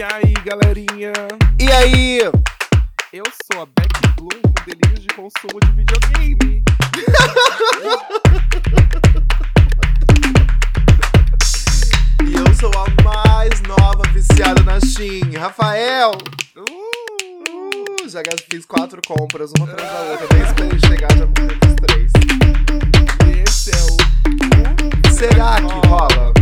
E aí, galerinha? E aí? Eu sou a Beck Bloom com delírios de consumo de videogame. E eu sou a mais nova viciada na Shein, Rafael. Uh, Uh, já fiz quatro compras, uma atrás da outra. Nem esperei chegar, já os três. esse é o. Será que rola?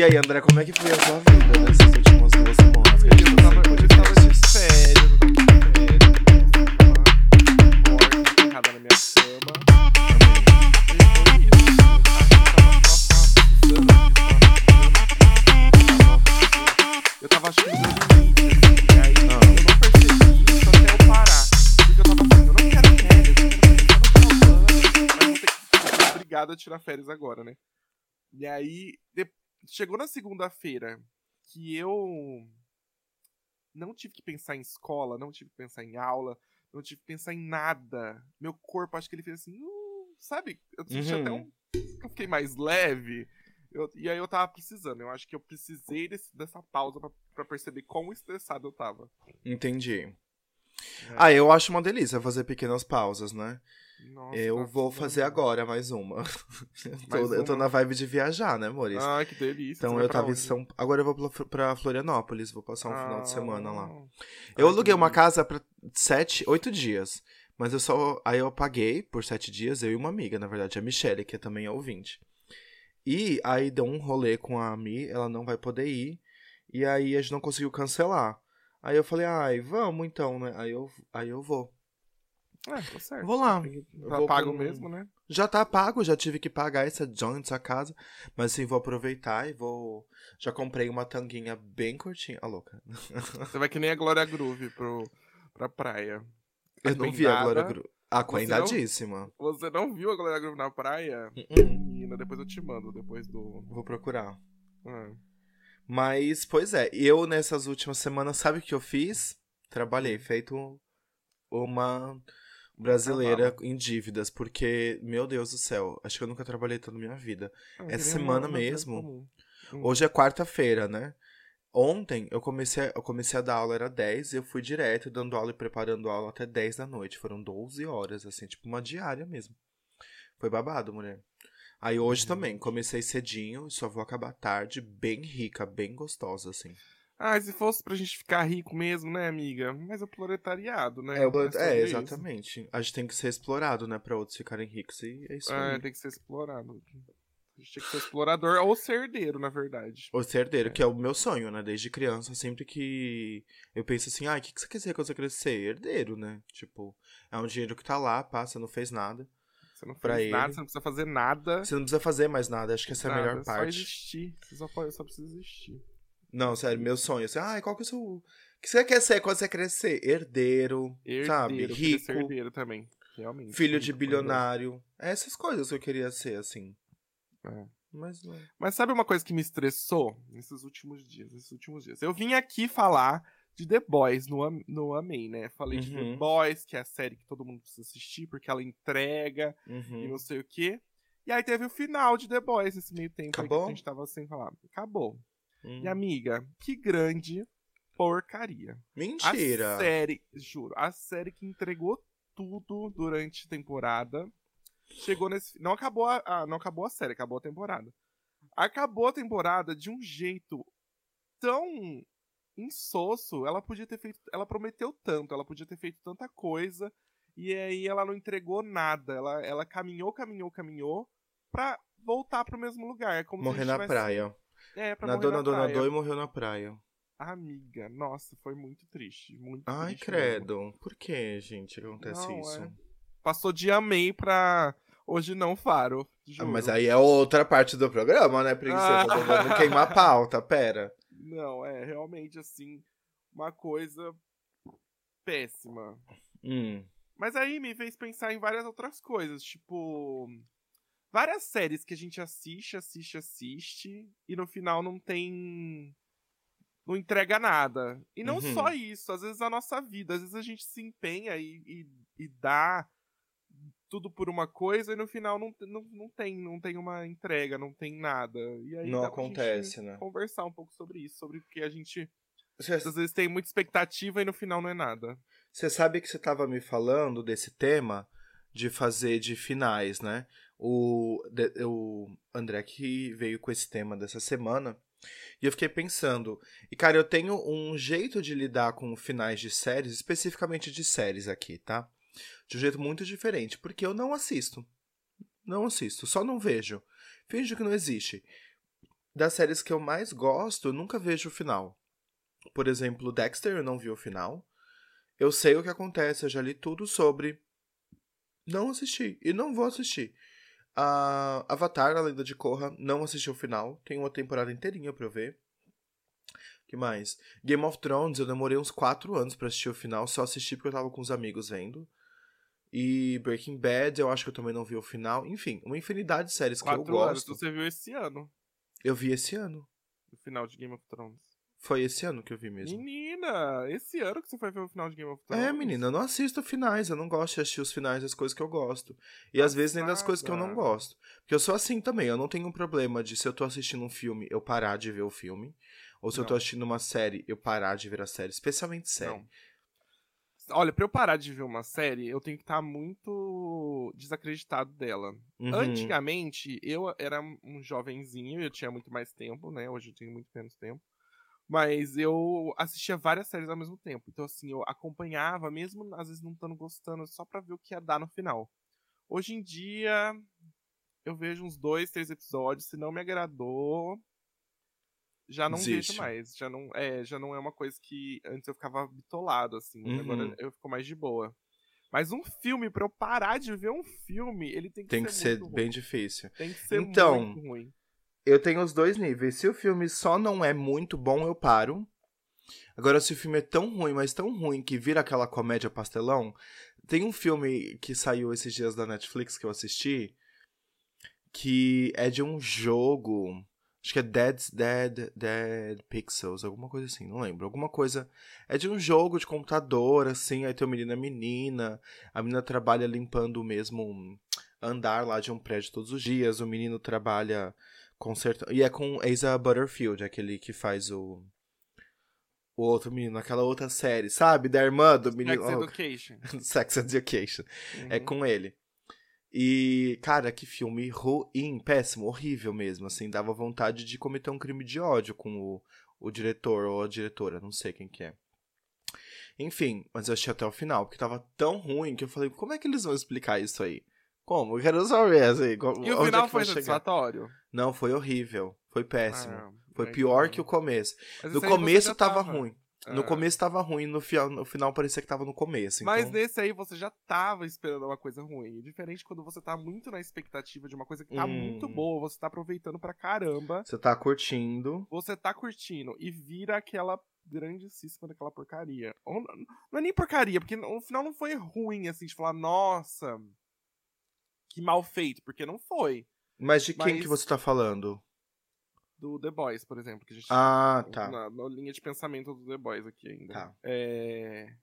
E aí, André, como é que foi a sua vida nessas últimas duas semanas? Eu tá tava, eu tava de férias, eu tava de férias. Eu morta, enterrada na minha cama. Eu tava eu eu eu eu eu ter que obrigado a tirar férias agora, né? E aí, de- chegou na segunda-feira que eu não tive que pensar em escola, não tive que pensar em aula, não tive que pensar em nada. Meu corpo, acho que ele fez assim, uh, sabe? Eu senti Uhum. até um. Eu fiquei mais leve. Eu- e aí eu tava precisando. Eu acho que eu precisei desse- dessa pausa pra, pra perceber quão estressado eu tava. Entendi. Ah, eu acho uma delícia fazer pequenas pausas, né? Nossa, eu tava vou fazer agora mais uma. eu, tô, Mais eu tô uma? na vibe de viajar, né, Maurício? Ai, que delícia. então eu tava em onde? São Agora eu vou pra, Florianópolis, vou passar um final de semana lá. Ah, Eu que aluguei uma casa pra sete, oito dias. Mas eu só. Aí eu paguei por sete dias, eu e uma amiga, na verdade, a Michelle, que também é ouvinte. E aí deu um rolê com a Mi, ela não vai poder ir. E aí a gente não conseguiu cancelar. Aí eu falei, ai, vamos então, né? Aí eu, aí eu vou. É, tá certo. Vou lá. Tá vou pago com- mesmo, né? Já tá pago, já tive que pagar essa joint, essa casa. Mas assim, vou aproveitar e vou. Já comprei uma tanguinha bem curtinha. Ah, louca. Você vai que nem a Glória Groove pro, pra praia. Eu não vi a. Glória Gru. Ah, Você não-. Você não viu a Glória Groove na praia? Menina, depois eu te mando, depois do... Vou procurar. Ah. Mas, pois é, eu nessas últimas semanas, sabe o que eu fiz? Trabalhei, feito uma brasileira em dívidas, porque, meu Deus do céu, acho que eu nunca trabalhei tanto na minha vida. Ah, Essa queria semana mesmo. Hum. Hoje é quarta-feira, né? Ontem eu comecei, eu comecei a dar aula, era 10, e eu fui direto dando aula e preparando aula até 10 da noite. Foram 12 horas, assim, tipo uma diária mesmo. Foi babado, mulher. Aí hoje também, comecei cedinho, só vou acabar tarde, bem rica, bem gostosa, assim. Ah, se fosse pra gente ficar rico mesmo, né, amiga? Mas é o proletariado, né? É, o- é, isso. exatamente. A gente tem que ser explorado, né, pra outros ficarem ricos, e é isso É, aí. tem que ser explorado. A gente tem que ser explorador ou ser herdeiro, na verdade. O ser herdeiro, que é o meu sonho, né? Desde criança, sempre que eu penso assim, ah, o que, que você quer ser quando você crescer? Herdeiro, né? Tipo, é um dinheiro que tá lá, passa, não fez nada. Você não fez nada, ele. você não precisa fazer nada. Você não precisa fazer mais nada, acho que essa é a nada, melhor Só parte. existir. Você só, pode, só precisa existir. Não, sério, meu sonho. Assim, ah, qual que é o seu. O que você quer ser quando você crescer? Herdeiro, Herdeiro, sabe? Rico, herdeiro também. Realmente. filho de bilionário. É essas coisas que eu queria ser, assim. É. Mas não. Mas sabe uma coisa que me estressou nesses últimos dias? Nesses últimos dias. Eu vim aqui falar de The Boys no, no Amei, né? Falei de The Uhum. Boys, que é a série que todo mundo precisa assistir, porque ela entrega e Uhum. não sei o quê. E aí teve o final de The Boys nesse meio tempo que a gente tava sem falar. Acabou. Hum. E amiga, que grande porcaria. Mentira. A série, juro, a série que entregou tudo durante a temporada. Chegou nesse. Não acabou a, a- não acabou a série, acabou a temporada. Acabou a temporada de um jeito tão insosso. Ela podia ter feito. Ela prometeu tanto, ela podia ter feito tanta coisa. E aí ela não entregou nada. Ela, ela caminhou, caminhou, caminhou pra voltar pro mesmo lugar. É como Morrer na tivesse- praia. É, pra Nadou, nadou, na praia. nadou e morreu na praia. Amiga, nossa, foi muito triste. Muito Ai, triste mesmo. credo. Por que, gente, acontece Não, isso? é. Passou de amei pra hoje não faro. Ah, mas aí é outra parte do programa, né, princesa? Ah. Vamos queimar a pauta, pera. Não, é realmente assim, uma coisa péssima. Hum. Mas aí me fez pensar em várias outras coisas, tipo. Várias séries que a gente assiste, assiste, assiste, e no final não tem. Não entrega nada. E não Uhum. só isso, às vezes a nossa vida, às vezes a gente se empenha e, e, e dá tudo por uma coisa e no final não, não, não tem não tem uma entrega, não tem nada. E aí Não acontece, gente né? conversar um pouco sobre isso, sobre porque a gente Você às vezes tem muita expectativa e no final não é nada. Você sabe que você estava me falando desse tema de fazer de finais, né? O, de- o André que veio com esse tema dessa semana. E eu fiquei pensando. E, cara, eu tenho um jeito de lidar com finais de séries, especificamente de séries aqui, tá? De um jeito muito diferente. Porque eu não assisto. Não assisto, só não vejo. Finjo que não existe. Das séries que eu mais gosto, eu nunca vejo o final. Por exemplo, Dexter, eu não vi o final. Eu sei o que acontece, eu já li tudo sobre. Não assisti. E não vou assistir. Ah, Avatar, a Lenda de Korra, não assisti o final. Tem uma temporada inteirinha pra eu ver. que mais? Game of Thrones, eu demorei uns 4 anos pra assistir o final. Só assisti porque eu tava com os amigos vendo. E Breaking Bad, eu acho que eu também não vi o final. Enfim, uma infinidade de séries que eu Quatro anos, gosto. você viu esse ano, Eu vi esse ano. o final de Game of Thrones. Foi esse ano que eu vi mesmo. Menina, esse ano que você foi ver o final de Game of Thrones. É, menina, eu não assisto finais, eu não gosto de assistir os finais das coisas que eu gosto. E às vezes nem das coisas que eu não gosto. Porque eu sou assim também, eu não tenho um problema de se eu tô assistindo um filme, eu parar de ver o filme. Ou se eu tô Não. assistindo uma série, eu parar de ver a série, especialmente série. Não. Olha, pra eu parar de ver uma série, eu tenho que estar muito desacreditado dela. Uhum. Antigamente, eu era um jovenzinho, eu tinha muito mais tempo, né? Hoje eu tenho muito menos tempo. Mas eu assistia várias séries ao mesmo tempo. Então, assim, eu acompanhava, mesmo às vezes não estando gostando, só pra ver o que ia dar no final. Hoje em dia, eu vejo uns dois, três episódios. Se não me agradou, já não Desiste. vejo mais. Já não, é, já não é uma coisa que antes eu ficava bitolado, assim. Uhum. Agora eu fico mais de boa. Mas um filme, pra eu parar de ver um filme, ele tem que Tem que ser, ser muito bem ruim. difícil. Tem que ser Então, muito ruim. Eu tenho os dois níveis. Se o filme só não é muito bom, eu paro. Agora, se o filme é tão ruim, mas tão ruim que vira aquela comédia pastelão. Tem um filme que saiu esses dias da Netflix que eu assisti. Que é de um jogo. Acho que é Dead, Dead, Dead Pixels, alguma coisa assim, não lembro. Alguma coisa. É de um jogo de computador, assim. Aí tem o menino e a menina. A menina trabalha limpando o mesmo andar lá de um prédio todos os dias. O menino trabalha consertando. E é com Asa Butterfield, aquele que faz o. O outro menino, aquela outra série, sabe? Da irmã do menino. Sex Education. Sex Education. É Uhum. com ele. E, cara, que filme ruim, péssimo, horrível mesmo. Assim, dava vontade de cometer um crime de ódio com o, o diretor ou a diretora, não sei quem que é. Enfim, mas eu achei até o final, porque tava tão ruim que eu falei, como é que eles vão explicar isso aí? Como? Eu quero saber, assim, co- E o onde final é foi vai chegar? satisfatório? Não, foi horrível. Foi péssimo. Ah, foi mas pior que o começo. Mas No começo tava ruim. No Ah. começo tava ruim, no, fi- no final parecia que tava no começo. Mas então... nesse aí você já tava esperando uma coisa ruim. Diferente quando você tá muito na expectativa de uma coisa que tá Hum. muito boa, você tá aproveitando pra caramba, Você tá curtindo. você tá curtindo e vira aquela grandíssima daquela porcaria. Ou não é nem porcaria, porque no final não foi ruim, assim, de falar, nossa, que mal feito, porque não foi. Mas de quem Mas- que você tá falando? Do The Boys, por exemplo, que a gente Ah, tá. na, na linha de pensamento do The Boys aqui ainda. Tá. É...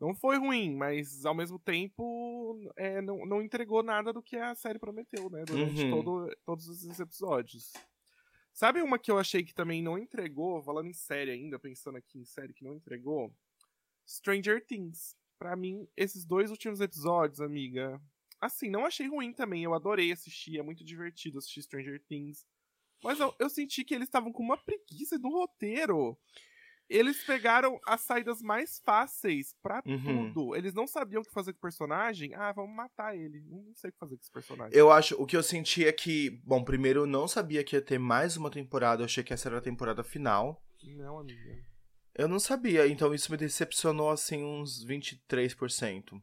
Não foi ruim, mas ao mesmo tempo é, não, não entregou nada do que a série prometeu, né? Durante Uhum. todo, todos esses episódios. Sabe uma que eu achei que também não entregou, falando em série ainda, pensando aqui em série que não entregou? Stranger Things. Pra mim, esses dois últimos episódios, amiga. Assim, não achei ruim também. Eu adorei assistir, é muito divertido assistir Stranger Things. Mas eu, eu senti que eles estavam com uma preguiça do roteiro. Eles pegaram as saídas mais fáceis pra Uhum. tudo. Eles não sabiam o que fazer com o personagem. Ah, vamos matar ele. Não sei o que fazer com esse personagem. Eu acho, o que eu senti é que, bom, primeiro eu não sabia que ia ter mais uma temporada, eu achei que essa era a temporada final. Não, amiga. Eu não sabia, então isso me decepcionou assim uns 23%.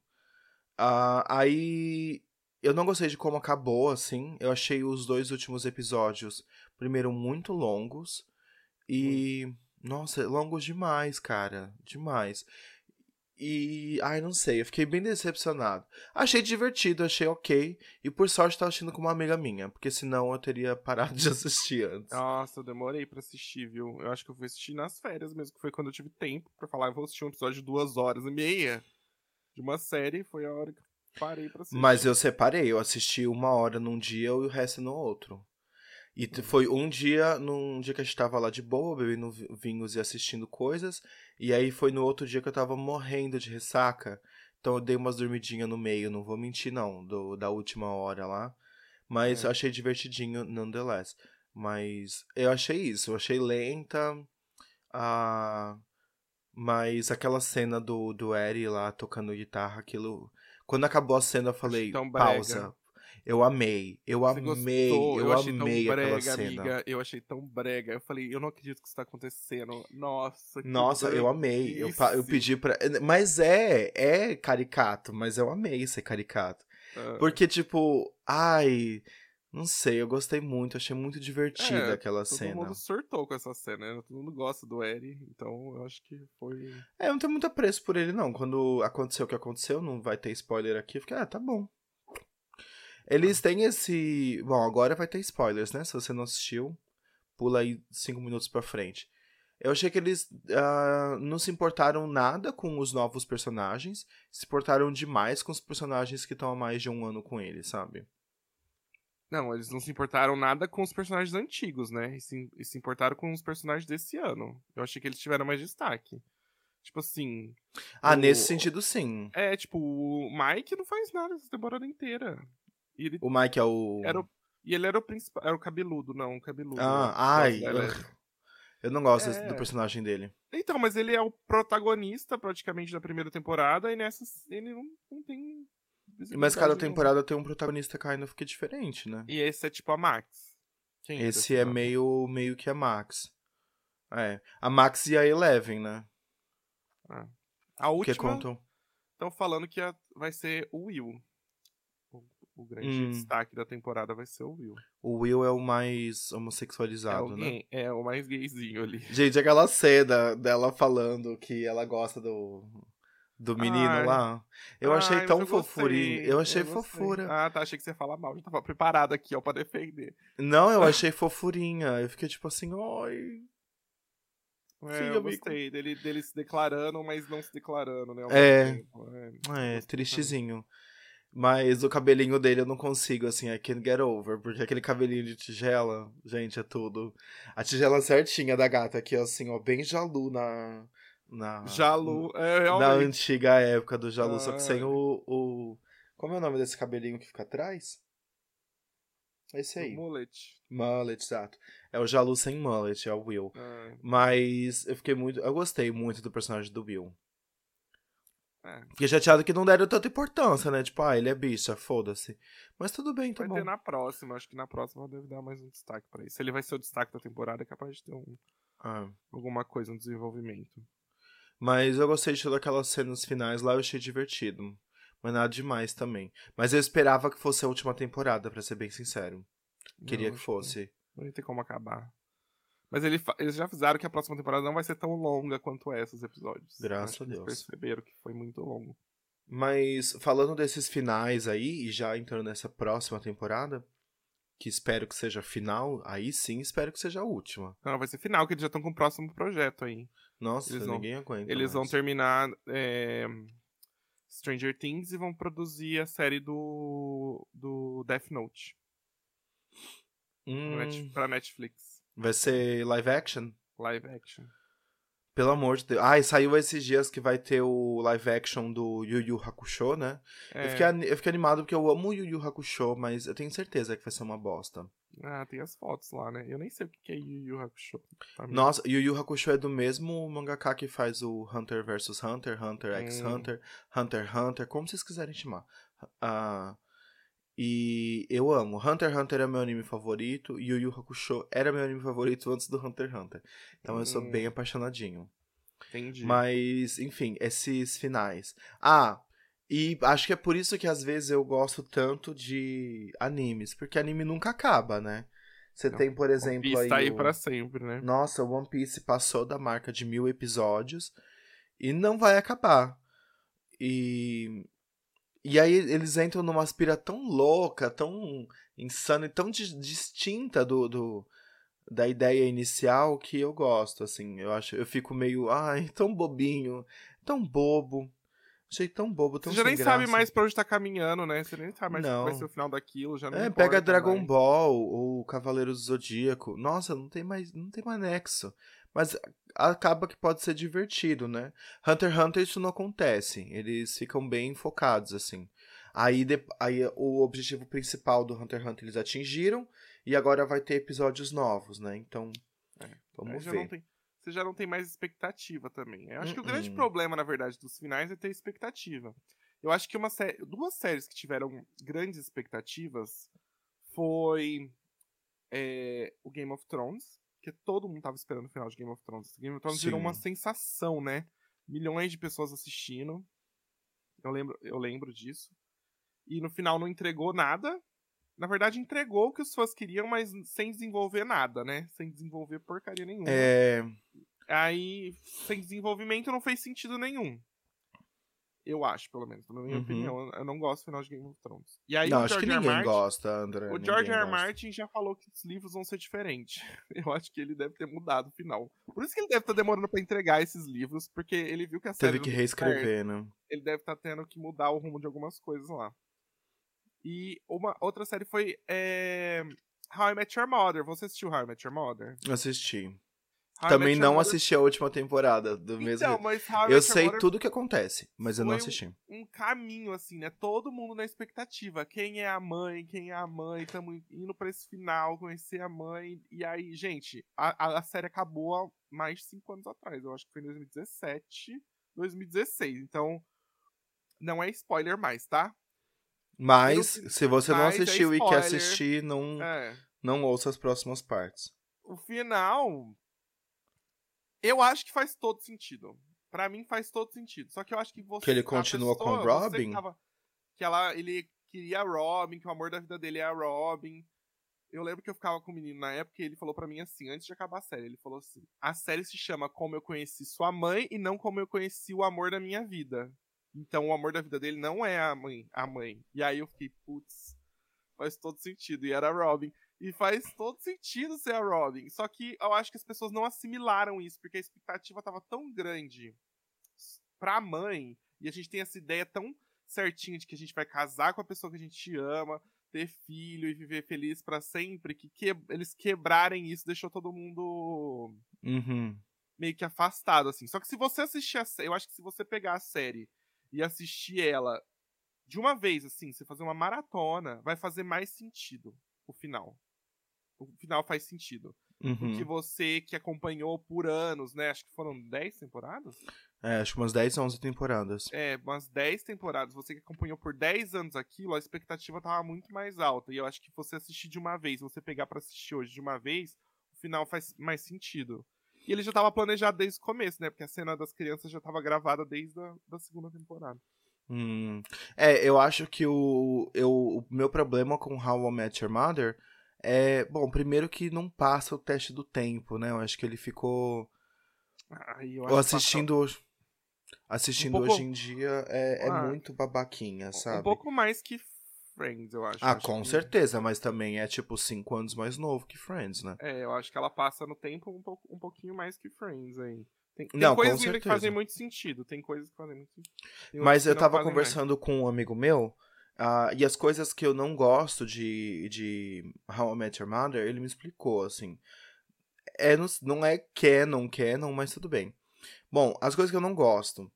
Ah, aí eu não gostei de como acabou, assim. Eu achei os dois últimos episódios, primeiro, muito longos. E. Nossa, longos demais, cara. Demais. E. Ai, não sei, eu fiquei bem decepcionado. Achei divertido, achei ok. E por sorte tava assistindo com uma amiga minha, porque senão eu teria parado de assistir antes. Nossa, eu demorei pra assistir, viu? Eu acho que eu fui assistir nas férias mesmo, que foi quando eu tive tempo pra falar, eu vou assistir um episódio de duas horas e meia de uma série. Foi a hora que parei pra assistir. Mas eu separei, eu assisti uma hora num dia e o resto no outro. E foi um dia, num dia que a gente tava lá de boa, bebendo vi- vinhos e assistindo coisas. E aí foi no outro dia que eu tava morrendo de ressaca. Então eu dei umas dormidinhas no meio, não vou mentir não, do, da última hora lá. Mas É. eu achei divertidinho, nonetheless. Mas eu achei isso, eu achei lenta. Ah, mas aquela cena do, do Eri lá tocando guitarra, aquilo. Quando acabou a cena, eu falei, brega. pausa. Eu amei, eu Você amei, gostou? eu, achei amei tão aquela brega, cena. amiga. Eu achei tão brega. Eu falei, eu não acredito que isso tá acontecendo. Nossa, que Nossa, eu amei. Eu, eu pedi pra. Mas é, é caricato, mas eu amei ser caricato. Ah, Porque, tipo, ai. Não sei, eu gostei muito, achei muito divertida É, aquela Todo cena. mundo surtou com essa cena, né? Todo mundo gosta do Eri, então eu acho que foi. É, eu não tenho muito apreço por ele, não. Quando aconteceu o que aconteceu, não vai ter spoiler aqui. Eu fiquei, ah, tá bom. Eles têm esse. Bom, agora vai ter spoilers, né? Se você não assistiu, pula aí cinco minutos pra frente. Eu achei que eles ah, não se importaram nada com os novos personagens, se importaram demais com os personagens que estão há mais de um ano com ele, sabe? Não, eles não se importaram nada com os personagens antigos, né? E se, e se importaram com os personagens desse ano. Eu achei que eles tiveram mais destaque. Tipo assim. Ah, O- nesse sentido, sim. É, tipo, o Mike não faz nada essa temporada inteira. E ele, O Mike é o. era o, e ele era o principal. Era o cabeludo, não, o cabeludo. Ah, né? ai. Era-. Eu não gosto É. do personagem dele. Então, mas ele é o protagonista praticamente da primeira temporada e nessa ele não, não tem. Mas cada temporada tem um protagonista kind of que é diferente, né? E esse é tipo a Max. Quem que Esse é meio, meio que a Max. É. A Max e a Eleven, né? A Que última. contam. Estão falando que a- vai ser o Will. O, o grande Hum. destaque da temporada vai ser o Will. O Will é o mais É, homossexualizado, né? alguém, é o mais gayzinho ali. Gente, aquela cena dela falando que ela gosta do, do menino Ai. lá. Eu Ai, achei tão eu gostei, fofurinho. Eu achei gostei. fofura. Ah, tá. Achei que você ia falar mal. Já tava preparado aqui, ó, pra defender. Não, eu achei fofurinha. Eu fiquei tipo assim, oi. É, Sim, eu amigo. gostei dele, dele se declarando, mas não se declarando, né? É. É, É, gostei tristezinho. Mas o cabelinho dele eu não consigo, assim, I can't get over. Porque aquele cabelinho de tigela, gente, é tudo. A tigela certinha da gata aqui, ó, assim, ó, bem jalu na. Na. Jalu, é, Na realmente. antiga época do jalu, só que sem Ai. o, o. Como é o nome desse cabelinho que fica atrás? Esse aí. mullet. Mullet, exato. É o jalu sem mullet, é o Will. É, Mas eu fiquei muito. Eu gostei muito do personagem do Will. é. Fiquei chateado que não deram tanta importância, né? Tipo, ah, ele é bicha, foda-se. Mas tudo bem, tá Vai bom. ter na próxima. Acho que na próxima deve dar mais um destaque pra isso. Ele vai ser o destaque da temporada, é capaz de ter um, Ah. alguma coisa, um desenvolvimento. Mas eu gostei de todas aquelas cenas finais lá, eu achei divertido. Mas nada demais também. Mas eu esperava que fosse a última temporada, pra ser bem sincero. Queria Não, que fosse. Não ia ter como acabar. Mas ele eles já avisaram que a próxima temporada não vai ser tão longa quanto esses episódios. Graças a que eles Deus. perceberam que foi muito longo. Mas falando desses finais aí, e já entrando nessa próxima temporada, que espero que seja final, aí sim espero que seja a última. Não, vai ser final, que eles já estão com o próximo projeto aí. Nossa, Eles vão- ninguém aguenta. Eles vão mais. terminar é, Stranger Things e vão produzir a série do, do Death Note Hum, pra Netflix. vai ser live action? Live action. Pelo amor de Deus. Ah, e saiu esses dias que vai ter o live action do Yu Yu Hakusho, né? É, Eu, fiquei, ani- eu fiquei animado porque eu amo o Yu Yu Hakusho, mas eu tenho certeza que vai ser uma bosta. Ah, tem as fotos lá, né? Eu nem sei o que é Yu Yu Hakusho. Tá. Nossa, Yu Yu Hakusho é do mesmo mangaka que faz o Hunter vs Hunter, Hunter x Hum. Hunter, Hunter x Hunter, como vocês quiserem chamar. Ah, e eu amo. Hunter x Hunter é meu anime favorito, Yu Yu Hakusho era meu anime favorito antes do Hunter x Hunter. Então eu sou Hum. bem apaixonadinho. Entendi. Mas, enfim, esses finais. Ah, e acho que é por isso que às vezes eu gosto tanto de animes, porque anime nunca acaba, né? Você Não, tem, por exemplo, Isso aí. tá aí o- pra sempre, né? Nossa, One Piece passou da marca de mil episódios e não vai acabar. E. E aí eles entram numa aspira tão louca, tão insana e tão di- distinta do, do da ideia inicial que eu gosto, assim. Eu acho, eu fico meio, ai, tão bobinho, tão bobo. Achei tão bobo, tão Você já nem sabe graça. mais pra onde tá caminhando, né? Você nem sabe mais o que vai Não. ser o final daquilo, já não É, pega Dragon mais. Ball ou Cavaleiros do Zodíaco. Nossa, não tem mais, não tem mais nexo. Mas acaba que pode ser divertido, né? Hunter x Hunter isso não acontece. Eles ficam bem focados, assim. Aí, de- aí o objetivo principal do Hunter x Hunter eles atingiram e agora vai ter episódios novos, né? Então, É, vamos já ver. não tem- você já não tem mais expectativa também. Eu acho que o grande problema, na verdade, dos finais é ter expectativa. Eu acho que uma sé- duas séries que tiveram grandes expectativas foi é, o Game of Thrones, que todo mundo tava esperando o final de Game of Thrones. Game of Thrones virou Sim. uma sensação, né? Milhões de pessoas assistindo. Eu lembro, eu lembro disso. E no final não entregou nada. Na verdade, entregou o que os fãs queriam, mas sem desenvolver nada, né? Sem desenvolver porcaria nenhuma. É, Aí, sem desenvolvimento, não fez sentido nenhum. Eu acho, pelo menos, na minha Uhum. opinião. Eu- não gosto do final de Game of Thrones. E aí, não, acho que George ninguém Martin, gosta, André. O George R. R. Martin já falou que os livros vão ser diferentes. Eu acho que ele deve ter mudado o final. Por isso que ele deve estar demorando pra entregar esses livros, porque ele viu que a série Teve que reescrever, né? Ele deve estar tendo que mudar o rumo de algumas coisas lá. E uma outra série foi é... How I Met Your Mother. Você assistiu How I Met Your Mother? Assisti. How Também não assisti a última temporada do Então, mesmo. mas How Eu sei Mother tudo o que acontece, mas eu não foi um- assisti. um caminho, assim, né? Todo mundo na expectativa. Quem é a mãe? Quem é a mãe? Estamos indo pra esse final, conhecer a mãe. E aí, gente, a, a, série acabou há mais de cinco anos atrás. Eu acho que foi em 2017, 2016. Então, não é spoiler mais, tá? Mas, se você não é assistiu e quer assistir, não, É. não ouça as próximas partes. O final. Eu acho que faz todo sentido. Pra mim faz todo sentido. Só que eu acho que você. Que ele continua com o pessoa, você Robin? Que, tava- que ela, ele queria a Robin, que o amor da vida dele é a Robin. Eu lembro que eu ficava com o menino na época e ele falou pra mim assim, antes de acabar a série, ele falou assim: "A série se chama Como eu conheci sua mãe e não como eu conheci o amor da minha vida". Então o amor da vida dele não é a mãe, a mãe. E aí eu fiquei, putz, faz todo sentido. E era a Robin. E faz todo sentido ser a Robin. Só que eu acho que as pessoas não assimilaram isso, porque a expectativa tava tão grande pra mãe, e a gente tem essa ideia tão certinha de que a gente vai casar com a pessoa que a gente ama, ter filho e viver feliz pra sempre, que, que eles quebrarem isso deixou todo mundo Uhum. meio que afastado, assim. Só que se você assistir a série, eu acho que se você pegar a série e assistir ela de uma vez, assim, você fazer uma maratona, vai fazer mais sentido o final. O final faz sentido. Uhum. você que acompanhou por anos, né? Acho que foram 10 temporadas? É, acho que umas 10, 11 temporadas. É, umas 10 temporadas. Você que acompanhou por 10 anos aquilo, a expectativa tava muito mais alta. E eu acho que você assistir de uma vez, você pegar pra assistir hoje de uma vez, o final faz mais sentido. E ele já tava planejado desde o começo, né? Porque a cena das crianças já tava gravada desde a da segunda temporada. Hum. É, eu acho que o, eu, o meu problema com How I Met Your Mother é, bom, primeiro que não passa o teste do tempo, né? Eu acho que ele ficou Aí eu assistindo hoje, assistindo Um pouco- hoje em dia é, é Ah, muito babaquinha, sabe? Um pouco mais que Friends, eu acho. Ah, Acho com que- certeza, mas também é tipo 5 anos mais novo que Friends, né? É, eu acho que ela passa no tempo um, pouco, um pouquinho mais que Friends aí. Tem, tem Não, coisas que fazem muito sentido. Tem coisas que fazem muito sentido. Mas eu tava conversando com um amigo meu, ah, e as coisas que eu não gosto de, de How I Met Your Mother, ele me explicou, assim. É, não, não é canon, canon, mas tudo bem. Bom, as coisas que eu não gosto.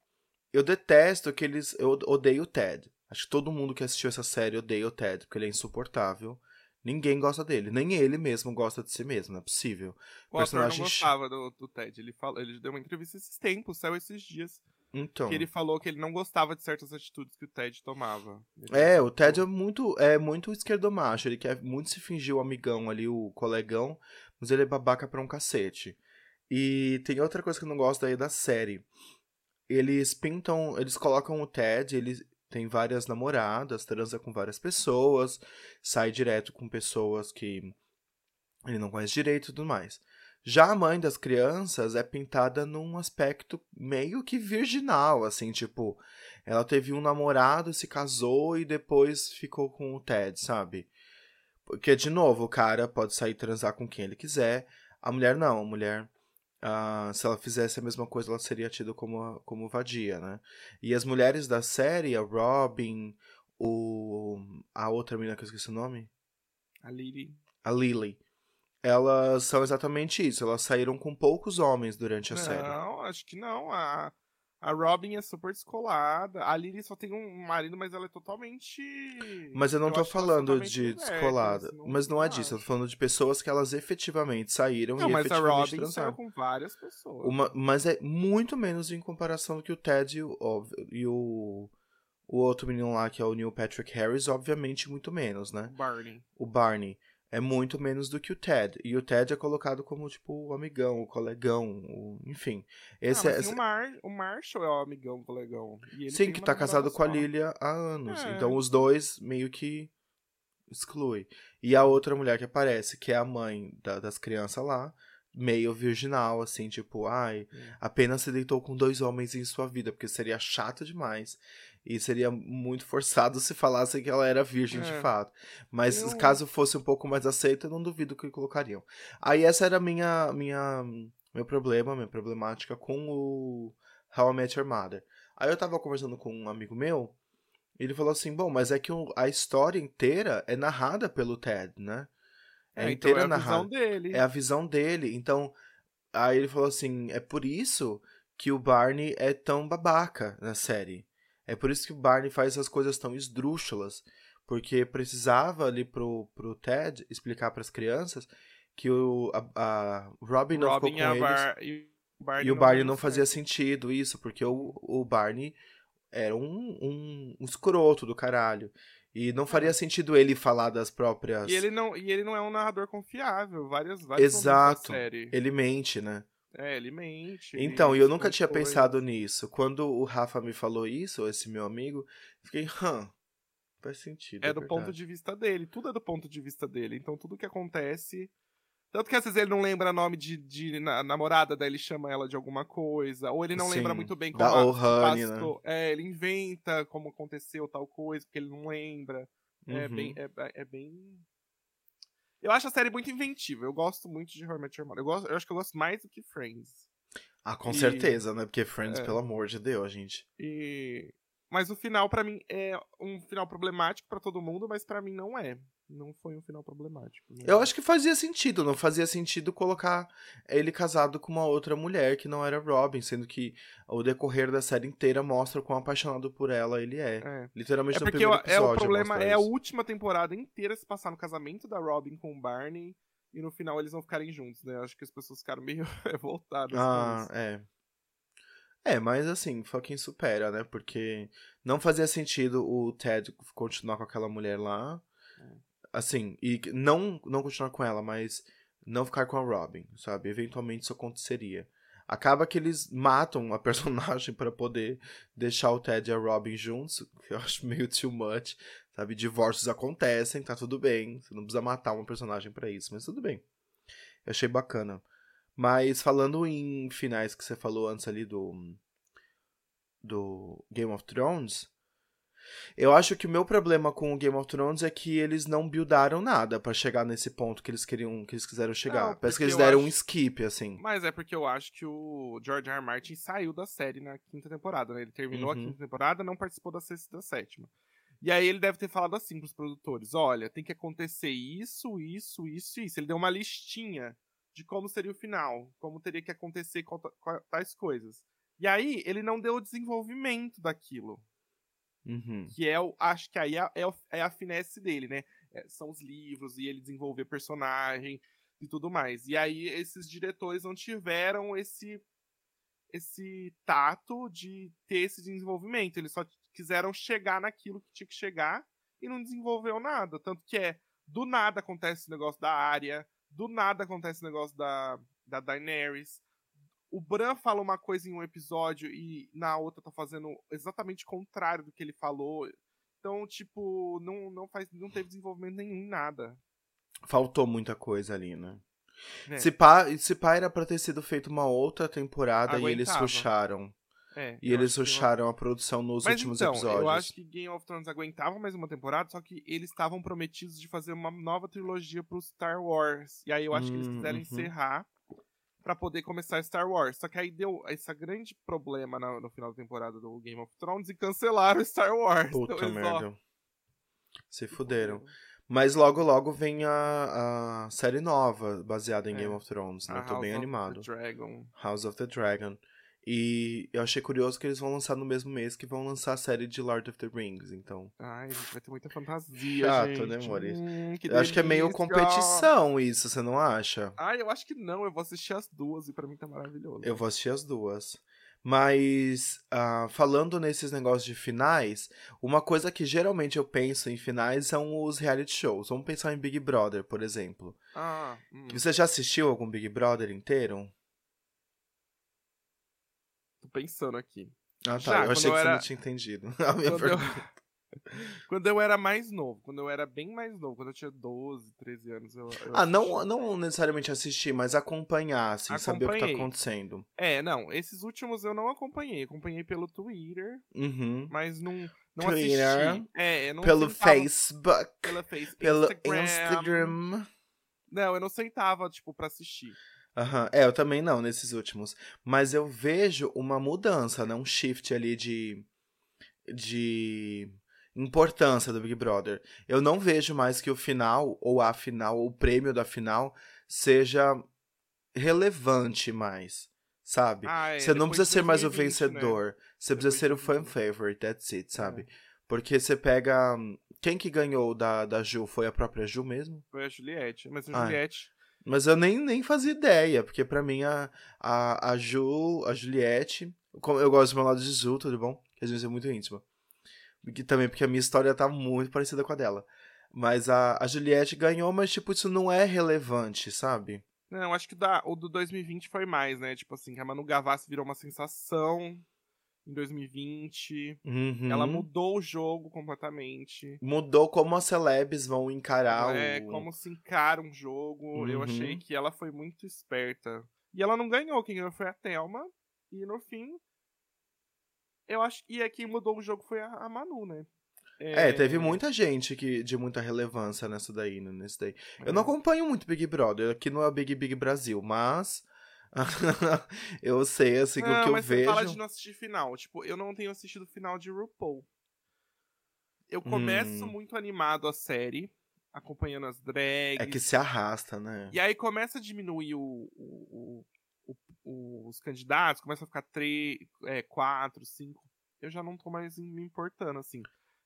Eu detesto que eles. Eu odeio o Ted. Acho que todo mundo que assistiu essa série odeia o Ted, porque ele é insuportável. Ninguém gosta dele. Nem ele mesmo gosta de si mesmo, não é possível. O não personagem ch- gostava do, do Ted. Ele, falou, ele deu uma entrevista esses tempos, saiu esses dias. Então. Que ele falou que ele não gostava de certas atitudes que o Ted tomava. Ele É, o Ted é muito, é muito esquerdomacho. Ele quer muito se fingir o amigão ali, o colegão, mas ele é babaca pra um cacete. E tem outra coisa que eu não gosto aí da série. Eles pintam, eles colocam o Ted, ele tem várias namoradas, transa com várias pessoas, sai direto com pessoas que ele não conhece direito e tudo mais. Já a mãe das crianças é pintada num aspecto meio que virginal, assim, tipo, ela teve um namorado, se casou e depois ficou com o Ted, sabe? Porque, de novo, o cara pode sair e transar com quem ele quiser. A mulher não, a mulher ah, se ela fizesse a mesma coisa, ela seria tida como, como vadia, né? E as mulheres da série, a Robin, o, a outra menina que eu esqueci o nome? A Lily. A Lily. Elas são exatamente isso. Elas saíram com poucos homens durante a não, série. Não, acho que não. A, a Robin é super descolada. A Lily só tem um marido, mas ela é totalmente. Mas eu não eu tô ela falando de descolada. assim, não- mas não é disso. Eu tô falando de pessoas que elas efetivamente saíram Não, e mas a efetivamente Robin saiu transaram. com várias pessoas. Uma, mas é muito menos em comparação do que o Ted e o, e o, o outro menino lá, que é o Neil Patrick Harris, obviamente muito menos, né? Barney. O Barney é muito menos do que o Ted. E o Ted é colocado como, tipo, o amigão, o colegão, o- enfim. Esse ah, é, o, Mar o Marshall é o amigão, o colegão. Sim, que tá casado com a. Lilia há anos. É. Então os dois meio que excluem. E a outra mulher que aparece, que é a mãe da- das crianças lá, meio virginal, assim, tipo, ai, Hum. apenas se deitou com dois homens em sua vida, porque seria chato demais. E seria muito forçado se falassem que ela era virgem de É. fato. Mas Eu- caso fosse um pouco mais aceito, eu não duvido que colocariam. Aí essa era a minha, minha, meu problema, minha problemática com o How I Met Your Mother. Aí eu tava conversando com um amigo meu, e ele falou assim, bom, mas é que a história inteira é narrada pelo Ted, né? É, É, então inteira é a narrada. visão dele. É a visão dele. Então, aí ele falou assim: é por isso que o Barney é tão babaca na série. É por isso que o Barney faz essas coisas tão esdrúxulas. Porque precisava ali pro, pro Ted explicar pras crianças que o, a, a Robin não Robin ficou com eles. Bar... e o Barney E o Barney não fazia certo. sentido isso, porque o, o Barney era um, um, um escroto do caralho. E não faria sentido ele falar das próprias. É. E ele, não, e ele não é um narrador confiável. Várias, da Exato. série. Ele mente, né? É, ele mente. Então, e eu nunca tinha coisas. pensado nisso. Quando o Rafa me falou isso, esse meu amigo, fiquei, hã, faz sentido. É do ponto verdade. de vista dele. Tudo é do ponto de vista dele. Então, tudo que acontece. Tanto que às vezes ele não lembra nome de, de na- namorada, daí ele chama ela de alguma coisa. Ou ele não lembra Sim, muito bem como da Ohane, passou. É, ele inventa como aconteceu tal coisa, porque ele não lembra. É, Uhum. bem, é, é bem. Eu acho a série muito inventiva. Eu gosto muito de How I Met Your Mother. Eu, gosto, eu acho que eu gosto mais do que Friends. Ah, com E- certeza, né? Porque Friends, É. pelo amor de Deus, gente. E... Mas o final, pra mim, é um final problemático pra todo mundo, mas pra mim não é. Não foi um final problemático. Não- Eu acho que fazia sentido, não fazia sentido colocar ele casado com uma outra mulher que não era Robin, sendo que o decorrer da série inteira mostra quão apaixonado por ela ele é. É. Literalmente É no porque primeiro o- é episódio. o problema é a última temporada inteira se passar no casamento da Robin com o Barney e no final eles vão ficarem juntos, né? Eu acho que as pessoas ficaram meio revoltadas Ah, é. É, mas assim, fucking supera, né? Porque não fazia sentido o Ted continuar com aquela mulher lá. Assim, e não, não continuar com ela, mas não ficar com a Robin, sabe? Eventualmente isso aconteceria. Acaba que eles matam a personagem pra poder deixar o Ted e a Robin juntos, que eu acho meio too much, sabe? Divórcios acontecem, tá tudo bem. Você não precisa matar uma personagem pra isso, mas tudo bem. Eu achei bacana. Mas falando em finais que você falou antes ali do do Game of Thrones, eu acho que o meu problema com o Game of Thrones é que eles não buildaram nada pra chegar nesse ponto que eles queriam, que eles quiseram chegar. Não, Parece que eles deram um acho- skip assim. Mas é porque eu acho que o George R. R. Martin saiu da série na quinta temporada, né? Ele terminou Uhum. a quinta temporada, não participou da sexta e da sétima. E aí ele deve ter falado assim pros produtores: olha, tem que acontecer isso, isso, isso e isso. Ele deu uma listinha de como seria o final, como teria que acontecer com tais coisas. E aí ele não deu o desenvolvimento daquilo. Uhum. Que é o. Acho que aí é, é, é a finesse dele, né? É, são os livros e ele desenvolver personagem e tudo mais. E aí esses diretores não tiveram esse esse tato de ter esse desenvolvimento. Eles só quiseram chegar naquilo que tinha que chegar e não desenvolveu nada. Tanto que é, do nada acontece o negócio da área, do nada acontece o negócio da, da Daenerys. O Bran fala uma coisa em um episódio e na outra tá fazendo exatamente o contrário do que ele falou. Então, tipo, não, não, faz, não teve desenvolvimento nenhum em nada. Faltou muita coisa ali, né? É. Se pá, se pá era pra ter sido feita uma outra temporada e eles Aguentava. rusharam. É, E eu eles não- rusharam a produção nos Mas últimos então, episódios. eu acho que Game of Thrones aguentava mais uma temporada, só que eles estavam prometidos de fazer uma nova trilogia pro Star Wars. E aí eu acho que eles Hum, quiseram uhum. encerrar pra poder começar Star Wars. Só que aí deu esse grande problema na- no, final da temporada do Game of Thrones e cancelaram Star Wars. Puta Então, merda. Se fuderam. Mas logo, logo vem a, a série nova, baseada em É. Game of Thrones, né? Tô bem animado. Dragon. House of the Dragon. E eu achei curioso que eles vão lançar no mesmo mês que vão lançar a série de Lord of the Rings, então. Ai, gente, vai ter muita fantasia, Chato, gente. né, Maurício? Hum, Eu acho que é meio competição isso, você não acha? Ai, eu acho que não. Eu vou assistir as duas e pra mim tá maravilhoso. Eu vou assistir as duas. Mas, ah, falando nesses negócios de finais, uma coisa que geralmente eu penso em finais são os reality shows. Vamos pensar em Big Brother, por exemplo. Ah, hum, Você já assistiu algum Big Brother inteiro? Pensando aqui. Ah, tá. Já, eu achei quando que eu você era- não tinha entendido. A minha Quando eu... pergunta. quando eu era mais novo, quando eu era bem mais novo, quando eu tinha 12, 13 anos, eu. eu Ah, não, não necessariamente assistir, mas acompanhar, assim, saber o que tá Acompanhei. acontecendo. É, não, esses últimos eu não acompanhei. Acompanhei pelo Twitter, Uhum. mas não, não Twitter, assisti. É, eu não Pelo sentava- Facebook, Pela face, pelo Instagram. Instagram. Não, eu não sentava, tipo, pra assistir. Aham, É, eu também não nesses últimos. Mas eu vejo uma mudança, né? Um shift ali de. de importância do Big Brother. Eu não vejo mais que o final, ou a final, ou o prêmio da final, seja relevante mais. Sabe? Ah, é, Você não precisa ser mais o 2020, né? vencedor. Você precisa Depois ser o fan 2020. favorite, that's it, sabe? É. Porque você pega. Quem que ganhou da, da Ju? Foi a própria Ju mesmo? Foi a Juliette. Mas a Ah, é. Juliette. Mas eu nem, nem fazia ideia, porque pra mim a, a, a Ju, a Juliette. Eu gosto do meu lado de Ju, tudo bom? Que a gente é muito íntima. E também porque a minha história tá muito parecida com a dela. Mas a, a Juliette ganhou, mas tipo, isso não é relevante, sabe? Não, acho que da, o do 2020 foi mais, né? Tipo assim, que a Manu Gavassi virou uma sensação em 2020. Uhum. Ela mudou o jogo completamente. Mudou como as celebs vão encarar é, o. como se encara um jogo. Eu Uhum. achei que ela foi muito esperta. E ela não ganhou, quem ganhou foi a Thelma. E no fim. Eu acho que é, quem mudou o jogo foi a, a Manu, né? É, teve muita gente que, de muita relevância nessa daí, né, nesse daí. Eu não é. acompanho muito Big Brother, aqui não é o Big Big Brasil, mas eu sei, assim, que o Não, que eu mas você vejo. fala de não assistir final. Tipo, eu não tenho assistido o final de RuPaul. Eu começo Hum. muito animado a série, acompanhando as drags. É que se arrasta, né? E aí começa a diminuir o, o- o- os candidatos, começa a ficar três, é, quatro, cinco. Eu já não tô mais me importando, assim.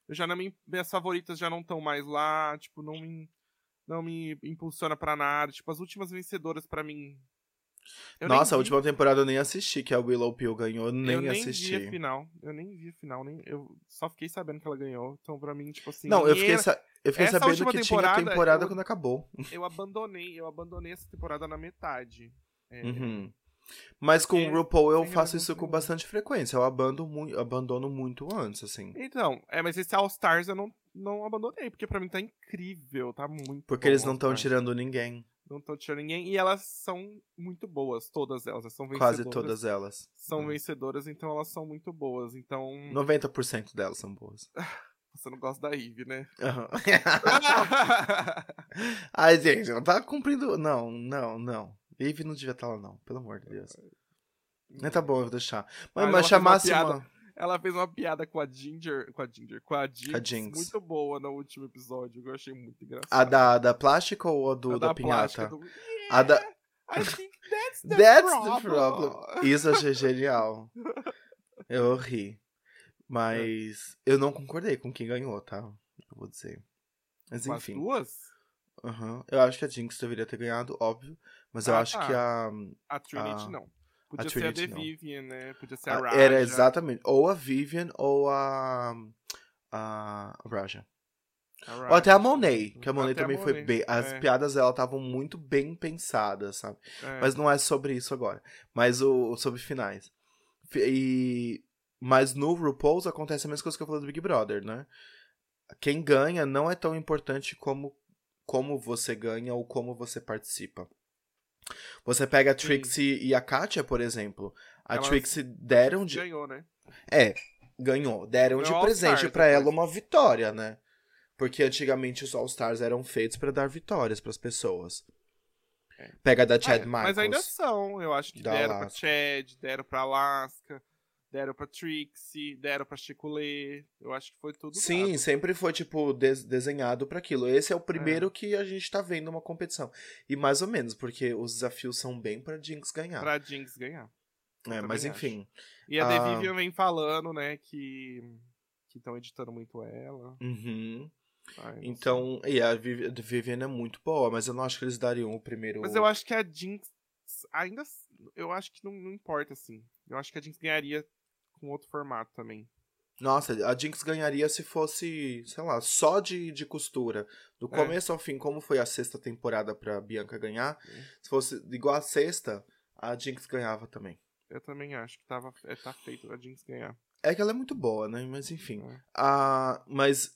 Eu já não me, minhas favoritas já não estão mais lá, tipo, não me, não me impulsiona pra nada. Tipo, as últimas vencedoras pra mim. Eu nem Nossa, a vi- última temporada eu nem assisti, que a Willow Pill ganhou, eu nem eu nem assisti. vi a final. Eu nem vi a final, nem, eu só fiquei sabendo que ela ganhou. Então, pra mim, tipo assim. não, eu fiquei, sa- eu fiquei sabendo que tinha temporada, temporada eu- quando acabou. eu abandonei, eu abandonei essa temporada na metade. É, Uhum. Mas com Porque o RuPaul eu faço isso com bastante frequência. Eu abandono, mu abandono muito antes, assim. Então, é, mas esse All Stars eu não, não abandonei, porque pra mim tá incrível, tá muito Porque bom eles não estão tirando ninguém. Não estão tirando ninguém, e elas são muito boas, todas elas, elas são Quase vencedoras. todas elas. São Hum. vencedoras, então elas são muito boas, então 90% delas são boas. você não gosta da Eve, né? Aham. Ai, gente, não tá cumprindo. Não, não, não. Eve não devia estar lá, não. Pelo amor de Deus. Mas tá bom, eu vou deixar. Mas, Mas ela mas chamasse uma uma. Ela fez uma piada com a Ginger, com a Ginger, com a Jinx, muito boa no último episódio, que eu achei muito engraçado. A da, da plástica ou a do, A da, plástica, pinhata? do- A da. I think that's the That's the problem. problem. Isso eu achei genial. Eu ri. Mas eu não concordei com quem ganhou, tá? Eu vou dizer. Mas Com as enfim. duas? Aham. Eu acho que a Jinx deveria ter ganhado, óbvio. Mas eu Ah, acho tá. que a. A Trinity Ah, não. Podia ser Trinity a The não. Vivian, né? Podia ser a, a- Raja. era exatamente. Ou a Vivian ou a. A Raja. a Ou até a. Monet, que a Monet Até a também foi Monet, bem. As é, piadas dela estavam muito bem pensadas, sabe? é. Mas não é sobre isso agora. Mas o sobre finais. Fi- E mas no RuPaul's acontece a mesma coisa que eu falei do Big Brother, né? Quem ganha não é tão importante como como você ganha ou como você participa. Você pega a Sim. Trixie e a Katia, por exemplo. A Elas- Trixie deram de Ganhou, né? é, ganhou. Deram Ganhou de presente pra ela uma vitória, né? Porque antigamente os All Stars eram feitos pra dar vitórias pras pessoas. Pega da Chad É, Michaels. Mas ainda são, eu acho que deram pra Alaska. Chad, deram pra Alaska, deram pra Trixie, deram pra Chicolê. Eu acho que foi tudo. Sim, dado. sempre foi, tipo, des- desenhado pra aquilo. Esse é o primeiro que a gente tá vendo uma competição. E mais ou menos, porque os desafios são bem pra Jinx ganhar. Pra Jinx ganhar. eu É, mas também enfim. E a Ah. The Vivian vem falando, né, que que estão editando muito ela. Uhum. Ai, Então, e a Viv- a Vivian é muito boa, mas eu não acho que eles dariam o primeiro. sei. Mas eu acho que a Jinx ainda. Eu acho que não, não importa, assim. Eu acho que a Jinx ganharia com outro formato também. Nossa, a Jinx ganharia se fosse, sei lá, só de, de costura. Do É. começo ao fim, como foi a sexta temporada pra Bianca ganhar, Sim. se fosse igual a sexta, a Jinx ganhava também. Eu também acho que tava, é, tá feito a Jinx ganhar. É que ela é muito boa, né? Mas enfim. É. Ah, mas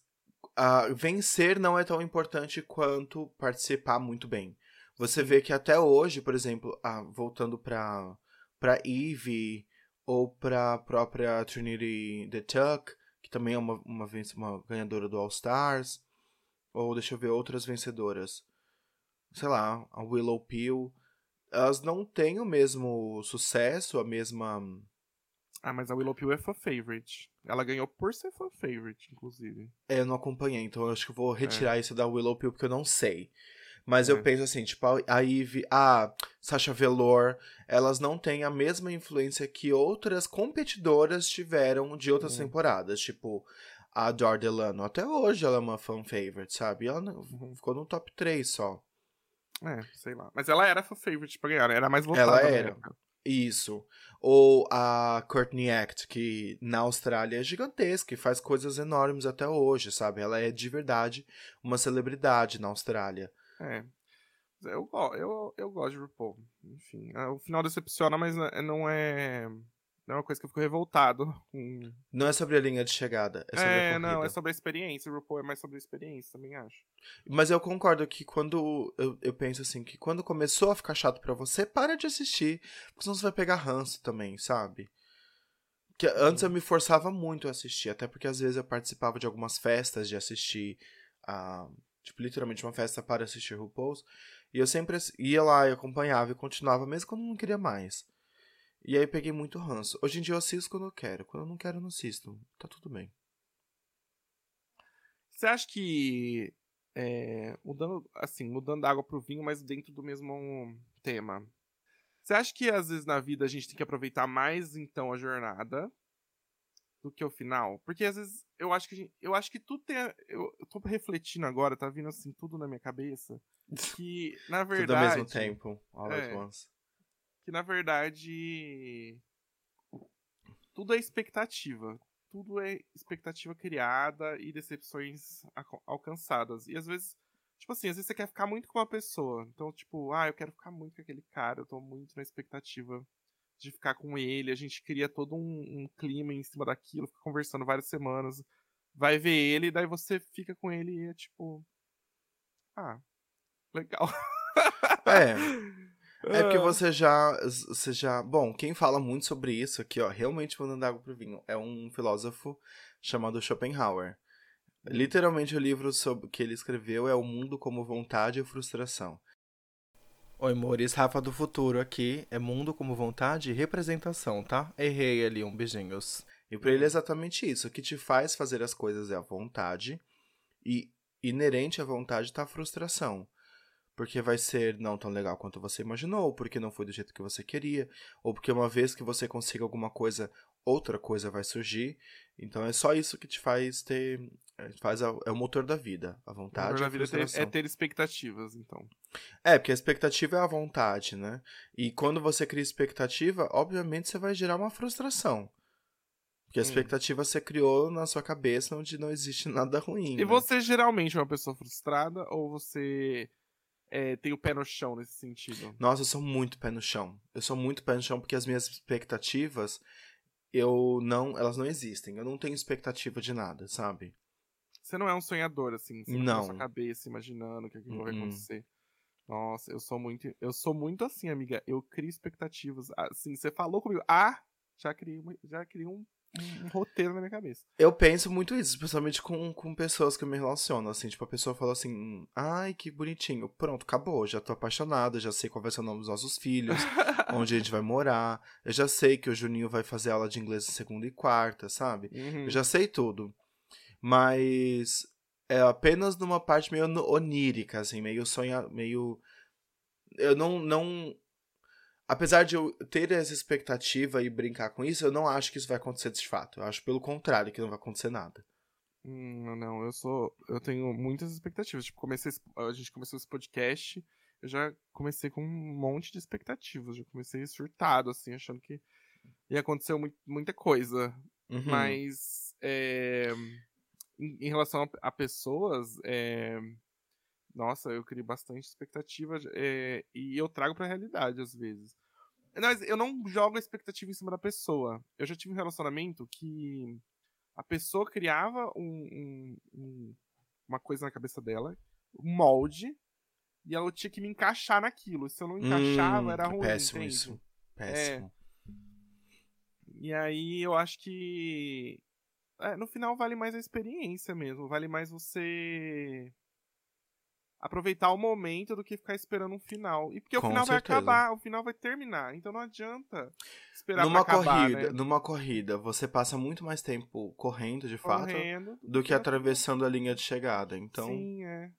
ah, vencer não é tão importante quanto participar muito bem. Você vê que até hoje, por exemplo, ah, voltando pra, pra Eve ou pra própria Trinity the Tuck, que também é uma, uma, uma ganhadora do All Stars, ou deixa eu ver outras vencedoras. Sei lá, a Willow Peel. Elas não têm o mesmo sucesso, a mesma. Ah, mas a Willow Pill é fan favorite. Ela ganhou por ser fan favorite, inclusive. É, eu não acompanhei, então eu acho que eu vou retirar isso da Willow Pill porque eu não sei. Mas É. eu penso assim, tipo, a Eve, a Sasha Velour, elas não têm a mesma influência que outras competidoras tiveram de outras temporadas. Tipo, a Dor Delano, até hoje ela é uma fan favorite, sabe? Ela Uhum. ficou no top 3 só. É, sei lá. Mas ela era fan favorite pra ganhar, né? Era mais votada. Ela era. Isso. Ou a Courtney Act, que na Austrália é gigantesca e faz coisas enormes até hoje, sabe? Ela é de verdade uma celebridade na Austrália. É. Eu, go- eu, eu gosto de RuPaul. Enfim, ah, o final decepciona, mas n- não é. Não é uma coisa que eu fico revoltado com. Não é sobre a linha de chegada, é sobre É, não, é sobre a experiência. O RuPaul é mais sobre a experiência, também acho. Mas eu concordo que quando. Eu, eu penso assim, que quando começou a ficar chato pra você, para de assistir. Porque senão você vai pegar ranço também, sabe? Que antes eu me forçava muito a assistir, até porque às vezes eu participava de algumas festas de assistir a. Tipo, literalmente uma festa para assistir RuPaul's. E eu sempre ia lá e acompanhava e continuava, mesmo quando não queria mais. E aí peguei muito ranço. Hoje em dia eu assisto quando eu quero. Quando eu não quero, eu não assisto. Tá tudo bem. Você acha que. é, mudando, assim, mudando da água pro vinho, mas dentro do mesmo tema. Você acha que às vezes na vida a gente tem que aproveitar mais então a jornada do que o final? Porque às vezes eu acho que gente- eu acho que tudo tem. a- Eu, eu tô refletindo agora, tá vindo assim tudo na minha cabeça. Que, na verdade. Tudo ao mesmo tempo. All at é. once. que na verdade tudo é expectativa. Tudo é expectativa criada e decepções alcançadas. E às vezes, tipo assim, às vezes você quer ficar muito com uma pessoa. Então, tipo, ah, eu quero ficar muito com aquele cara, eu tô muito na expectativa de ficar com ele. A gente cria todo um, um clima em cima daquilo, fica conversando várias semanas. Vai ver ele, daí você fica com ele e é tipo. Ah, legal. É. É porque Ah. você já, você já. Bom, quem fala muito sobre isso aqui, ó, realmente mandando água pro vinho, é um filósofo chamado Schopenhauer. Literalmente o livro sobre que ele escreveu é O Mundo como Vontade e Frustração. Oi, Mores, Rafa do Futuro aqui. É Mundo como Vontade e Representação, tá? Errei ali, um beijinhos. E pra ele é exatamente isso. O que te faz fazer as coisas é a vontade. E inerente à vontade tá a frustração. Porque vai ser não tão legal quanto você imaginou, ou porque não foi do jeito que você queria, ou porque uma vez que você consiga alguma coisa, outra coisa vai surgir. Então é só isso que te faz ter. é, Faz a- é o motor da vida. A vontade e na a vida é ter, é ter expectativas, então. É, porque a expectativa é a vontade, né? E quando você cria expectativa, obviamente você vai gerar uma frustração. Porque a Hum. expectativa você criou na sua cabeça onde não existe nada ruim. E né? você geralmente é uma pessoa frustrada ou você é, tem o pé no chão nesse sentido? Nossa, eu sou muito pé no chão. Eu sou muito pé no chão porque as minhas expectativas, eu não, elas não existem. Eu não tenho expectativa de nada, sabe? Você não é um sonhador, assim, você fica na Não. sua cabeça imaginando que aquilo vai Uh-uh. acontecer. Nossa, eu sou muito. Eu sou muito assim, amiga. Eu crio expectativas. Assim, você falou comigo. Ah, já criei, já criei um. um roteiro na minha cabeça. Eu penso muito isso, especialmente com, com pessoas que eu me relaciono, assim, tipo, a pessoa fala assim, ai, que bonitinho, pronto, acabou, já tô apaixonada, já sei qual vai ser o nome dos nossos filhos, onde a gente vai morar, eu já sei que o Juninho vai fazer aula de inglês segunda e quarta, sabe? Uhum. Eu já sei tudo. Mas é apenas numa parte meio onírica, assim, meio sonha, meio eu não não apesar de eu ter essa expectativa e brincar com isso, eu não acho que isso vai acontecer de fato. Eu acho pelo contrário que não vai acontecer nada. Hum, não, eu sou. Eu tenho muitas expectativas. Tipo, comecei. A gente começou esse podcast. Eu já comecei com um monte de expectativas. Já comecei surtado, assim, achando que ia acontecer mui- muita coisa. Uhum. Mas. é, em, em relação a, a pessoas. é, nossa, eu criei bastante expectativa. é, e eu trago pra realidade, às vezes. Mas eu não jogo a expectativa em cima da pessoa. Eu já tive um relacionamento que a pessoa criava um- um- um- uma coisa na cabeça dela, um molde, e ela tinha que me encaixar naquilo. Se eu não encaixava, Hum, era é ruim. péssimo entende? isso. Péssimo. E aí eu acho que é, no final vale mais a experiência mesmo, vale mais você aproveitar o momento do que ficar esperando um final. E porque Com o final certeza. vai acabar, o final vai terminar, então não adianta esperar numa pra acabar, corrida, né? numa corrida, você passa muito mais tempo correndo, de fato, Correndo, do que atravessando a linha de chegada. Então, Sim, é.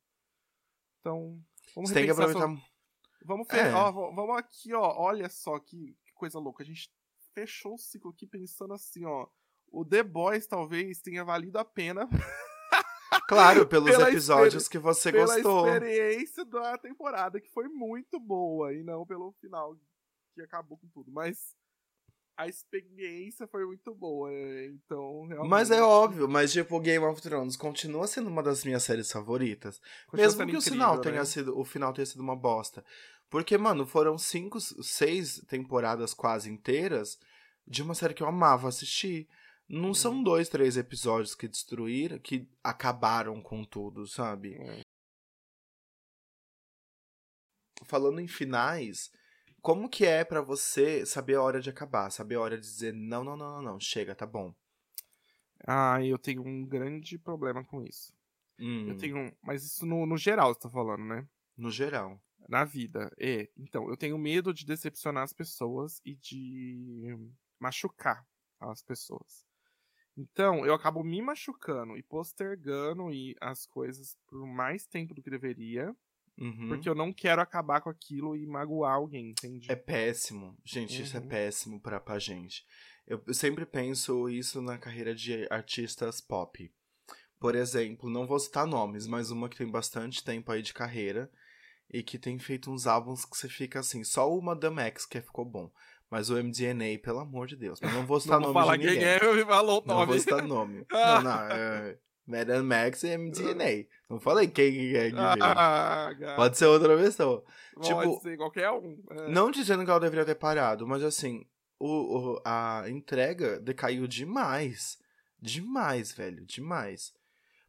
Então, vamos tem que aproveitar. sobre- Vamos. É. ó, vamos aqui, ó. Olha só que, que coisa louca. A gente fechou o ciclo aqui pensando assim, ó. O The Boys talvez tenha valido a pena Claro, pelos Pela episódios que você pela gostou. experiência da temporada, que foi muito boa, e não pelo final que acabou com tudo. Mas a experiência foi muito boa, é, então realmente. Mas é óbvio, mas tipo, Game of Thrones continua sendo uma das minhas séries favoritas. continua Mesmo que o final né? tenha sido, o final tenha sido uma bosta. Porque, mano, foram cinco, seis temporadas quase inteiras de uma série que eu amava assistir. Não são Uhum. dois, três episódios que destruíram, que acabaram com tudo, sabe? É. Falando em finais, como que é pra você saber a hora de acabar? Saber a hora de dizer, não, não, não, não, não, chega, tá bom. Ah, eu tenho um grande problema com isso. Hum, Eu tenho. um- Mas isso no, no geral, você tá falando, né? No geral. Na vida. É. Então, eu tenho medo de decepcionar as pessoas e de machucar as pessoas. Então, eu acabo me machucando e postergando e as coisas por mais tempo do que deveria, Uhum. porque eu não quero acabar com aquilo e magoar alguém, entende? É péssimo. Gente, isso é Uhum. péssimo pra, pra gente. Eu, eu sempre penso isso na carreira de artistas pop. Por exemplo, não vou citar nomes, mas uma que tem bastante tempo aí de carreira e que tem feito uns álbuns que você fica assim, só o Madame X que ficou bom. Mas o MDNA, pelo amor de Deus. Mas não vou citar não vou nome falar de quem ninguém. é, me falou o Não nome. vou citar nome. não, não, é Madame X e MDNA. Não falei quem é que. Ah. Pode ser outra pessoa. Pode tipo, ser qualquer um. é. Não dizendo que ela deveria ter parado, mas assim, o, o- a entrega decaiu demais. Demais, velho, demais.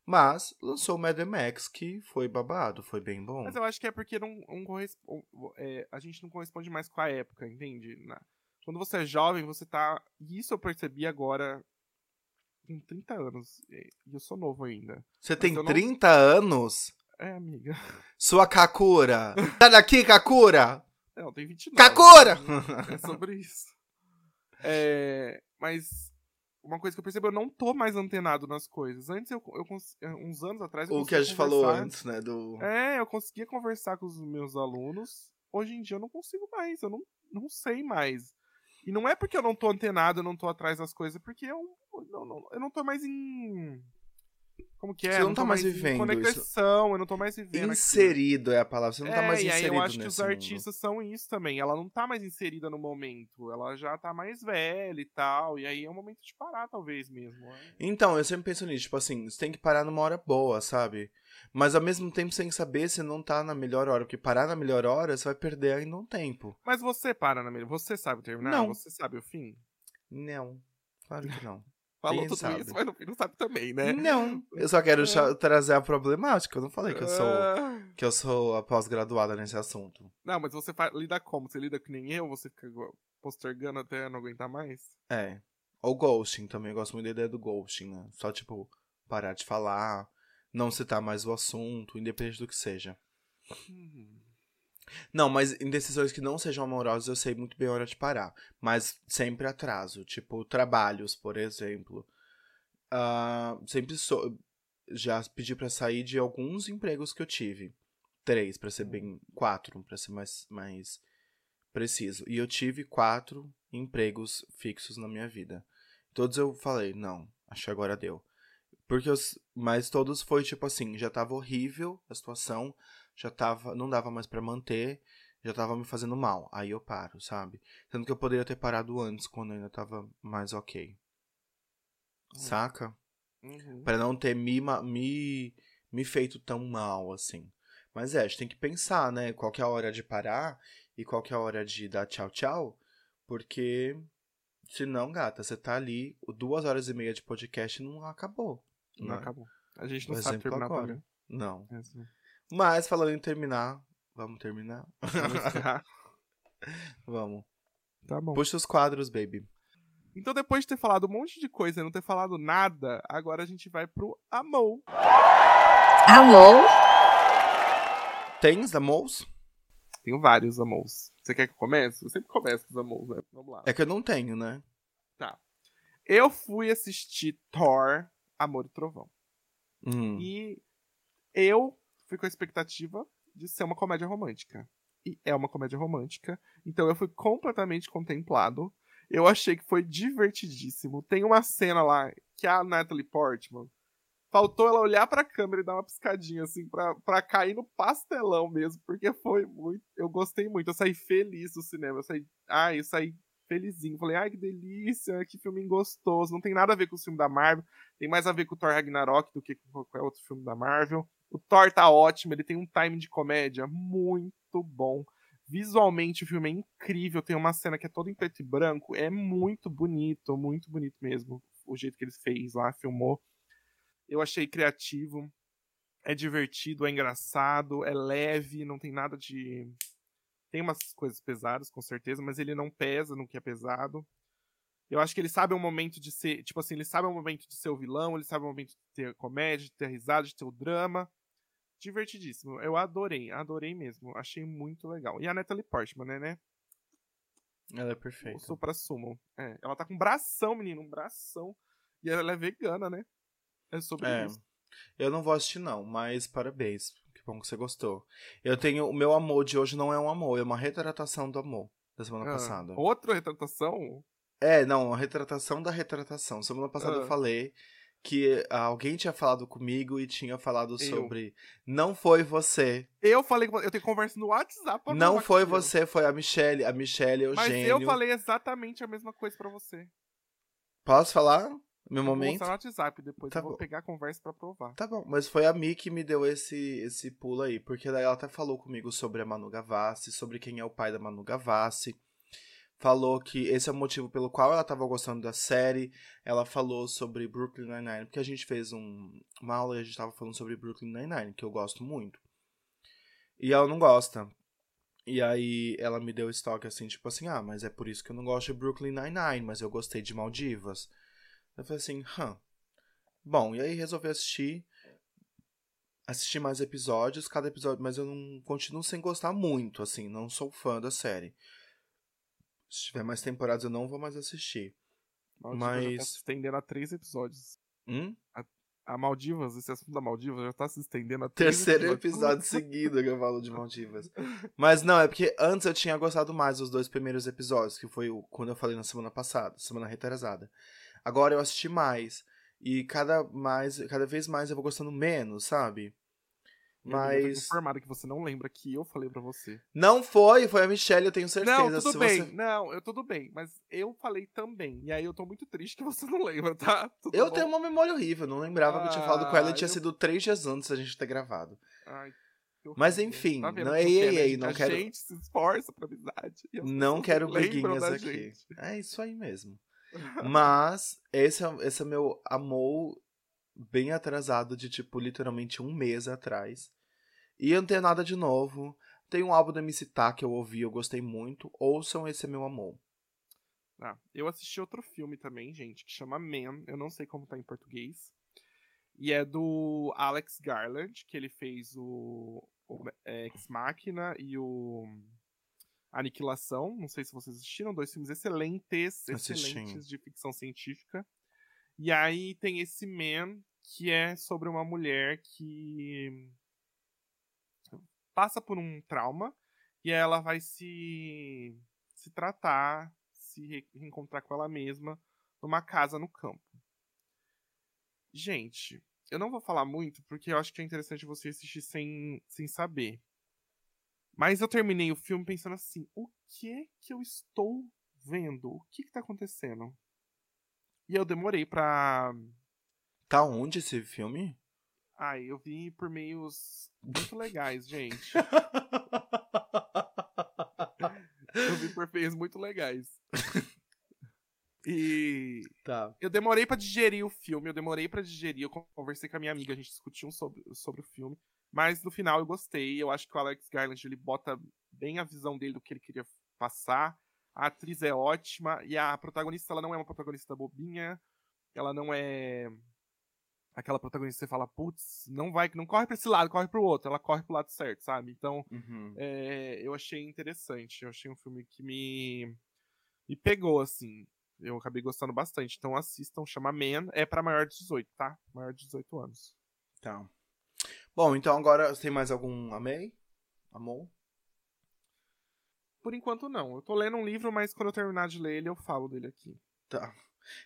Mas lançou o Mad Max, que foi babado, foi bem bom. Mas eu acho que é porque não, é, a gente não corresponde mais com a época, entende? Na- quando você é jovem, você tá. E isso eu percebi agora com 30 anos. E eu sou novo ainda. Você tem não- 30 anos? É, amiga. Sua Kakura! Sai daqui, Kakura! Não, tem 29. Kakura! É sobre isso. É, mas uma coisa que eu percebo, eu não tô mais antenado nas coisas. Antes, eu, eu cons- uns anos atrás, eu O que a gente falou antes, né? Do... É, eu conseguia conversar com os meus alunos. Hoje em dia eu não consigo mais, eu não, não sei mais. E não é porque eu não tô antenado, eu não tô atrás das coisas, é porque eu não, não- eu não tô mais em. Como que é? Você Eu não tá tô mais em vivendo conexão, eu não tô mais vivendo. Inserido é a palavra. Você não tá É, mais e aí inserido eu acho que os mundo. artistas são isso também. Ela não tá mais inserida no momento. Ela já tá mais velha e tal. E aí é o momento de parar, talvez mesmo. é. Então, eu sempre penso nisso, tipo assim, você tem que parar numa hora boa, sabe? Mas ao mesmo tempo que saber se não tá na melhor hora, porque parar na melhor hora você vai perder ainda um tempo. Mas você para na melhor. Você sabe terminar? Não. Você sabe o fim? Não, claro que não. Falou Quem tudo sabe? isso, mas no fim não sabe também, né? Não, eu só quero cha- trazer a problemática, eu não falei que eu sou Ah, que eu sou a pós-graduada nesse assunto. Não, mas você lida como? Você lida que nem eu? Você fica postergando até não aguentar mais? É, Ou ghosting também, eu gosto muito da ideia do ghosting, né? Só, tipo, parar de falar, não citar mais o assunto, independente do que seja. Hum. Não, mas em decisões que não sejam amorosas, eu sei muito bem a hora de parar. Mas sempre atraso. Tipo, trabalhos, por exemplo. Ah, sempre sou. Já pedi pra sair de alguns empregos que eu tive. Três, pra ser bem. Quatro, pra ser mais, mais preciso. E eu tive quatro empregos fixos na minha vida. Todos eu falei, não, acho que agora deu. Porque os, mas todos foi tipo assim, já tava horrível a situação, já tava, não dava mais pra manter, já tava me fazendo mal. Aí eu paro, sabe? Tanto que eu poderia ter parado antes, quando eu ainda tava mais ok. Saca? Uhum. Pra não ter me, me, me feito tão mal assim. Mas é, a gente tem que pensar, né? Qual que é a hora de parar e qual que é a hora de dar tchau, tchau. Porque, se não, gata, você tá ali, duas horas e meia de podcast e não acabou. Não né? acabou. A gente não Por sabe exemplo, terminar agora. também. Não. É assim. Mas, falando em terminar, vamos terminar? Vamos. Tá bom. Puxa os quadros, baby. Então, depois de ter falado um monte de coisa e não ter falado nada, agora a gente vai pro Amou. Alô? Tens, amous? Tenho vários Amous. Você quer que eu comece? Eu sempre começo com os Amous, né? Vamos lá. É que eu não tenho, né? Eu fui assistir Thor, Amor e Trovão. Hum. E eu fui com a expectativa de ser uma comédia romântica. E é uma comédia romântica. Então eu fui completamente contemplado. Eu achei que foi divertidíssimo. Tem uma cena lá que a Natalie Portman faltou ela olhar pra câmera e dar uma piscadinha assim pra, pra cair no pastelão mesmo, porque foi muito, eu gostei muito. Eu saí feliz do cinema. Eu saí, ah, eu saí felizinho. Falei, ai que delícia, que filme gostoso. Não tem nada a ver com o filme da Marvel. Tem mais a ver com o Thor Ragnarok do que com qualquer outro filme da Marvel. O Thor tá ótimo, ele tem um time de comédia muito bom. Visualmente o filme é incrível, tem uma cena que é toda em preto e branco, é muito bonito, muito bonito mesmo. O jeito que ele fez lá, filmou. Eu achei criativo, é divertido, é engraçado, é leve, não tem nada de. Tem umas coisas pesadas, com certeza, mas ele não pesa no que é pesado. Eu acho que ele sabe o momento de ser. Tipo assim, ele sabe o momento de ser o vilão, ele sabe o momento de ter comédia, de ter risada, de ter o drama. Divertidíssimo. Eu adorei, adorei mesmo. Achei muito legal. E a Natalie Portman, né, né? Ela é O perfeita. supra sumo. É, ela tá com um bração, menino, um bração. E ela é vegana, né? É sobre É. isso. Eu não vou assistir, não, mas parabéns. Que bom que você gostou. Eu tenho. O meu amor de hoje não é um amor, é uma retratação do amor da semana Ah, passada. Outra retratação? É, não, a retratação da retratação. Semana passada eu Ah. falei que alguém tinha falado comigo e tinha falado Eu. sobre. Não foi você. Eu falei eu tenho conversa no WhatsApp. não foi eu. você, foi a Michelle. A Michelle é o Mas eu falei exatamente a mesma coisa pra você. Posso falar? Meu Eu Vou momento? mostrar no WhatsApp depois. Tá eu vou bom. pegar a conversa pra provar. Tá bom, mas foi a Mi que me deu esse, esse pulo aí, porque daí ela até falou comigo sobre a Manu Gavassi, sobre quem é o pai da Manu Gavassi. Falou que esse é o motivo pelo qual ela tava gostando da série. Ela falou sobre Brooklyn Nine-Nine, porque a gente fez um, uma aula e a gente tava falando sobre Brooklyn Nine-Nine, que eu gosto muito. E ela não gosta. E aí ela me deu estoque assim, tipo assim, ah, mas é por isso que eu não gosto de Brooklyn Nine-Nine, mas eu gostei de Maldivas. Eu falei assim, hã. Bom, e aí resolvi assistir. Assisti mais episódios, cada episódio, mas eu não continuo sem gostar muito, assim, não sou fã da série. Se tiver mais temporadas eu não vou mais assistir. Maldivas já tá Mas- se estendendo a três episódios. Hum? A Maldivas, esse assunto da Maldivas já tá se estendendo a três Terceiro episódio seguido que eu falo de Maldivas. Mas não, é porque antes eu tinha gostado mais dos dois primeiros episódios, que foi o, quando eu falei na semana passada, semana retrasada. Agora eu assisti mais. E cada, mais, cada vez mais eu vou gostando menos, sabe? Tá Mas. informada que você não lembra que eu falei pra você. Não foi, foi a Michelle, eu tenho certeza. Não, tudo bem. você- Não, eu tudo bem. Mas eu falei também. E aí eu tô muito triste que você não lembra, tá? Tudo Eu bom? tenho uma memória horrível, não lembrava que eu tinha falado com ela e Ah, tinha eu- sido três dias antes da gente ter gravado. Ai, Mas enfim, Tá não- ei, é, ei, ei, não a quero- gente se esforça pra amizade. Não quero briguinhas aqui. gente. É isso aí mesmo. Mas esse é, esse é meu amor bem atrasado de, tipo, literalmente um mês atrás. E eu não tenho nada de novo. Tem um álbum da MC Tá que eu ouvi, eu gostei muito. Ouçam Esse é Meu Amor. Ah, eu assisti outro filme também, gente, que chama Man. Eu não sei como tá em português. E é do Alex Garland, que ele fez o, o é, Ex Machina e o Aniquilação. Não sei se vocês assistiram, dois filmes excelentes, excelentes de ficção científica. E aí tem esse Man, que é sobre uma mulher que passa por um trauma e ela vai se se tratar, se re- reencontrar com ela mesma numa casa no campo. Gente, eu não vou falar muito porque eu acho que é interessante você assistir sem, sem saber. Mas eu terminei o filme pensando assim: o que que eu estou vendo? O que que tá acontecendo? E eu demorei pra. Tá onde esse filme? Ai, eu vi por meios muito legais, gente. Eu vi por meios muito legais. E tá. eu demorei pra digerir o filme, eu demorei pra digerir, eu conversei com a minha amiga, a gente discutiu sobre, sobre o filme, mas no final eu gostei, eu acho que o Alex Garland, ele bota bem a visão dele do que ele queria passar, a atriz é ótima, e a protagonista, ela não é uma protagonista bobinha, ela não é aquela protagonista você fala, putz, não vai, não corre pra esse lado, corre pro outro, ela corre pro lado certo, sabe? Então, Uhum. é, eu achei interessante. Eu achei um filme que me, me pegou, assim. Eu acabei gostando bastante. Então assistam, chama Man. É pra maior de 18, tá? Maior de 18 anos. Tá. Bom, então agora tem mais algum amei? Amor? Por enquanto, não. Eu tô lendo um livro, mas quando eu terminar de ler ele, eu falo dele aqui. Tá.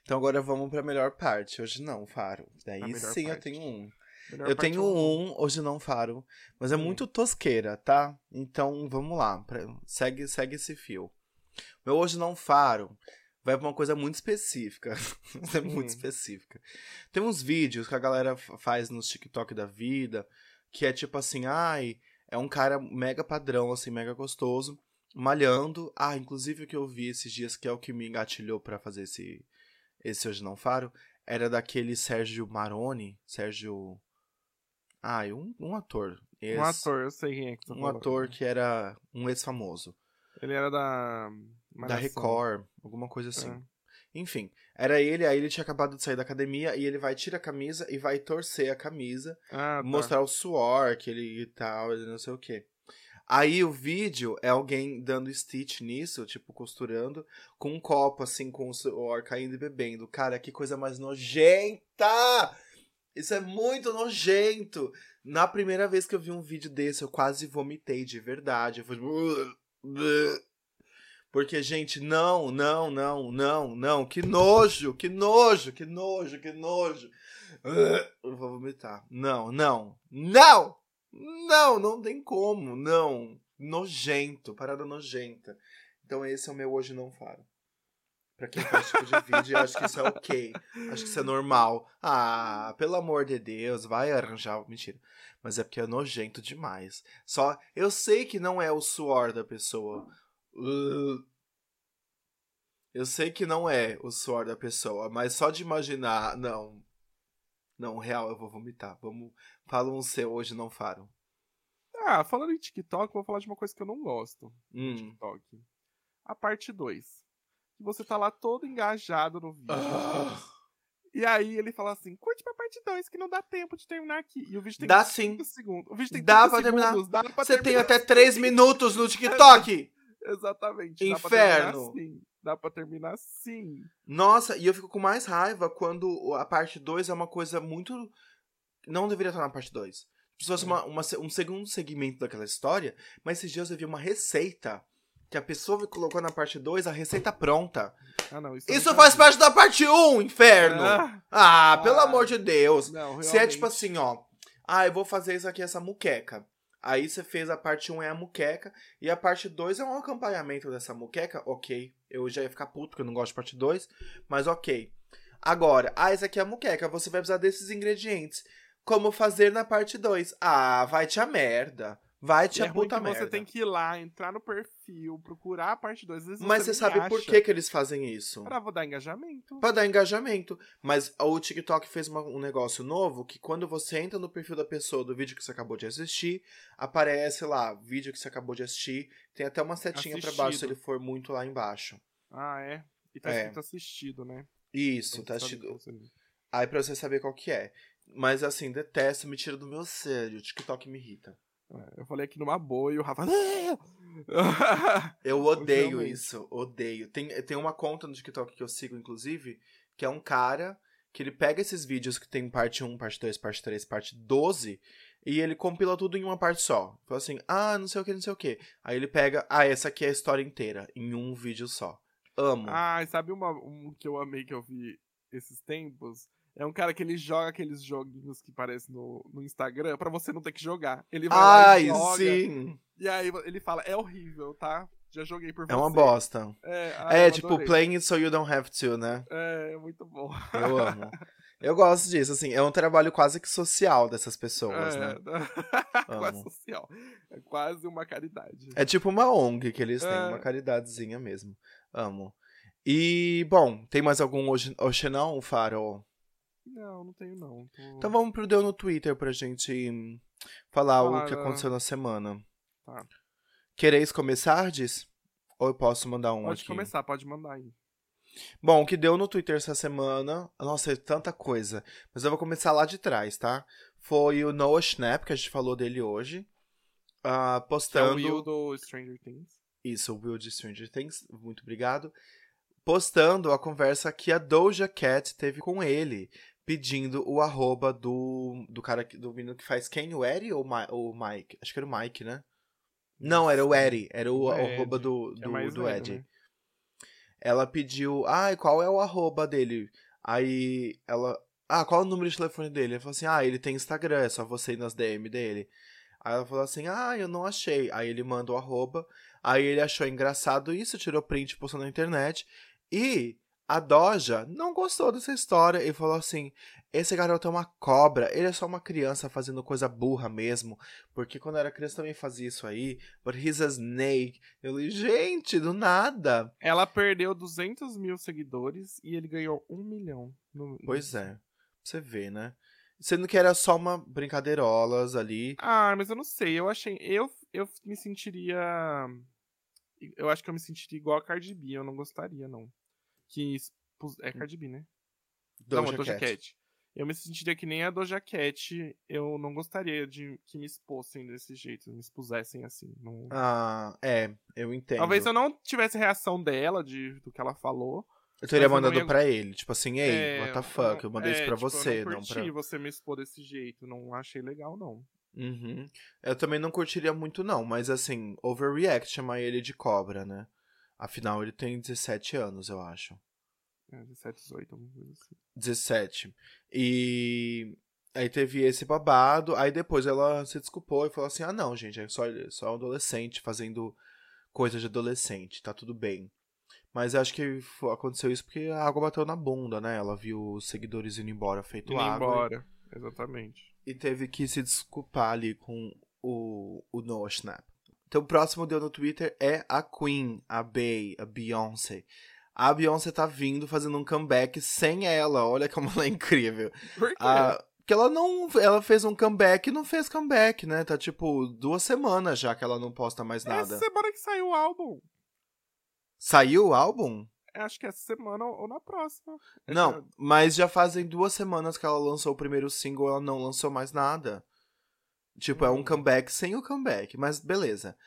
Então agora vamos pra melhor parte. Hoje não, Faro. Daí sim eu parte. tenho um. Melhor Eu tenho é um, hoje não faro. Mas é Hum. muito tosqueira, tá? Então vamos lá. pra- Segue, segue esse fio. Meu hoje não faro vai pra uma coisa muito específica. é muito específica. Tem uns vídeos que a galera fa- faz nos TikTok da vida, que é tipo assim, ai, é um cara mega padrão, assim, mega gostoso, malhando. Ah, inclusive o que eu vi esses dias, que é o que me engatilhou pra fazer esse, esse Hoje Não Faro, era daquele Sérgio Maroni, Sérgio... Ai, um, um ator. Um ator, eu sei quem é que tá Um falando. ator que era um ex-famoso. Ele era da. Da Malhação. Record, alguma coisa assim. É. Enfim, era ele, aí ele tinha acabado de sair da academia e ele vai tirar a camisa e vai torcer a camisa, Ah, tá. mostrar o suor que ele e tal, e não sei o que. Aí o vídeo é alguém dando stitch nisso, tipo, costurando, com um copo, assim, com o suor caindo e bebendo. Cara, que coisa mais nojenta! Isso é muito nojento! Na primeira vez que eu vi um vídeo desse, eu quase vomitei de verdade. Eu falei, "Ugh, ugh". Porque, gente, não, não, não, não, não. Que nojo, que nojo, que nojo, que nojo. Eu vou vomitar. Não, não, não! Não, não tem como, não. Nojento, parada nojenta. Então esse é o meu hoje não faro. Pra quem faz tipo de vídeo, acho que isso é ok. Acho que isso é normal. Ah, pelo amor de Deus, vai arranjar. Mentira. Mas é porque é nojento demais. Só. Eu sei que não é o suor da pessoa. Uh. Eu sei que não é o suor da pessoa, mas só de imaginar. Não. Não, real, eu vou vomitar. Vamos. Fala um seu hoje, não faro. Ah, falando em TikTok, vou falar de uma coisa que eu não gosto. Hum. TikTok. A parte 2. Que você tá lá todo engajado no vídeo. Ah. E aí ele fala assim: curte pra parte 2, que não dá tempo de terminar aqui. E o vídeo tem Dá 5 segundos. O vídeo tem Dá 30 pra terminar. segundos, Dá pra Você tem terminar. até 3 minutos no TikTok! Exatamente. Dá pra Inferno. Dá pra terminar sim. Nossa, e eu fico com mais raiva quando a parte 2 é uma coisa muito. Não deveria estar na parte 2. Se fosse uma, uma se- um segundo segmento daquela história, mas esses dias eu vi uma receita que a pessoa colocou na parte 2 a receita pronta. Ah, não. Isso, Isso nunca faz parte da parte 1, um, inferno! Ah, Ah, pelo Ah. amor de Deus! não, Se é tipo assim, ó. Ah, eu vou fazer isso aqui, essa muqueca. Aí você fez a parte 1 é a muqueca. E a parte 2 é um acompanhamento dessa muqueca. Ok. Eu já ia ficar puto porque eu não gosto de parte 2. Mas ok. Agora, ah, essa aqui é a muqueca. Você vai precisar desses ingredientes. Como fazer na parte 2? Ah, vai te a merda. Vai te E é a ruim puta merda. você tem que ir lá, entrar no perfil, procurar a parte 2. Às vezes Mas você você sabe por que, que eles fazem isso? Pra dar engajamento. Pra dar engajamento. Mas o TikTok fez uma- um negócio novo que quando você entra no perfil da pessoa do vídeo que você acabou de assistir, aparece lá, vídeo que você acabou de assistir. Tem até uma setinha pra baixo se ele for muito lá embaixo. Ah, é. E tá É. escrito assistido, né? Isso, Pra tá assistido. Aí pra você saber qual que é. Mas assim, detesto, me tira do meu sério. O TikTok me irrita. É, Eu falei aqui numa boa e o Rafa. Eu odeio Realmente. isso, odeio. Tem, tem uma conta no TikTok que eu sigo, inclusive, que é um cara que ele pega esses vídeos que tem parte 1, parte 2, parte 3, parte 12, e ele compila tudo em uma parte só. Fala assim, ah, não sei o que, não sei o que. Aí ele pega, ah, essa aqui é a história inteira, em um vídeo só. Amo. Ah, e sabe uma, um que eu amei que eu vi esses tempos? É um cara que ele joga aqueles joguinhos que parecem no, no Instagram pra você não ter que jogar. Ele vai lá Ai, e joga. sim! E aí ele fala, é horrível, tá? Já joguei por você. É uma bosta. É, ai, É, tipo, adorei. playing it so you don't have to, né? É, muito bom. Eu amo. Eu gosto disso, assim, é um trabalho quase que social dessas pessoas, é, né? quase social. É quase uma caridade. É tipo uma ONG que eles têm, É. uma caridadezinha mesmo. Amo. E, bom, tem mais algum hoje, hoje não, Farol? Não, não tenho não. Tô- Então vamos pro Deu no Twitter pra gente falar o Falar, que aconteceu na semana. Tá. Quereis começar, diz? Ou eu posso mandar um Pode aqui? começar, pode mandar aí. Bom, o que deu no Twitter essa semana, nossa, é tanta coisa. Mas eu vou começar lá de trás, tá? Foi o Noah Schnapp, que a gente falou dele hoje. ah, Que é o postando. Will do Stranger Things. Isso, o Will de Stranger Things, muito obrigado. Postando a conversa que a Doja Cat teve com ele, pedindo o arroba do, do cara, do menino que faz quem? O Eri ou o Mike? Acho que era o Mike, né? Não, era o Eri, era o O arroba do, que é do, do Ed. né? Ela pediu, ai, qual é o arroba dele? Aí ela, ah, qual é o número de telefone dele? Ele falou assim, ah, ele tem Instagram, é só você ir nas DM dele. Aí ela falou assim, ah, eu não achei. Aí ele manda o arroba, aí ele achou engraçado isso, tirou print e postou na internet. E a Doja não gostou dessa história e falou assim, esse garoto é uma cobra, ele é só uma criança fazendo coisa burra mesmo. Porque quando era criança também fazia isso aí, but he's a snake. Eu falei, gente, do nada. Ela perdeu 200 mil seguidores e ele ganhou um milhão. no- Pois é. Você vê, né? Sendo que era só uma brincadeirolas ali. Ah, mas eu não sei. Eu achei. Eu, eu me sentiria. Eu acho que eu me sentiria igual a Cardi B. Eu não gostaria, não. Que. expus- É Cardi B, né? não, a Doja Cat. Eu me sentiria que nem a Doja Cat. Eu não gostaria de que me expusessem desse jeito. Me expusessem assim. não- Ah, é, eu entendo. Talvez eu não tivesse reação dela, de, do que ela falou. Eu teria mas eu não mandado ia- pra ele, tipo assim, ei, É, what the fuck, eu mandei é, isso pra tipo, você, eu não, não, curti pra... você me expor desse jeito. Não achei legal, não. Uhum. Eu também não curtiria muito não, mas assim, overreact chamar ele de cobra, né? Afinal, ele tem 17 anos, eu acho. É, 17, 18, alguma coisa assim. 17. E aí teve esse babado, aí depois ela se desculpou e falou assim: "Ah, não, gente, é só só um adolescente fazendo coisa de adolescente, tá tudo bem". Mas acho que aconteceu isso porque a água bateu na bunda, né? Ela viu os seguidores indo embora feito Indo água embora. Exatamente. e teve que se desculpar ali com o, o Noah Schnapp. Então o próximo deu no Twitter é a Queen, a Bey, a Beyoncé. A Beyoncé tá vindo fazendo um comeback sem ela. Olha como ela é incrível. Por quê? Ah, que ela não. Ela fez um comeback e não fez comeback, né? Tá tipo duas semanas já que ela não posta mais nada. Essa semana que saiu o álbum. Saiu o álbum? Acho que essa semana ou na próxima. É Não, mas já fazem duas semanas que ela lançou o primeiro single ela não lançou mais nada. Tipo, é um comeback sem o comeback, mas beleza.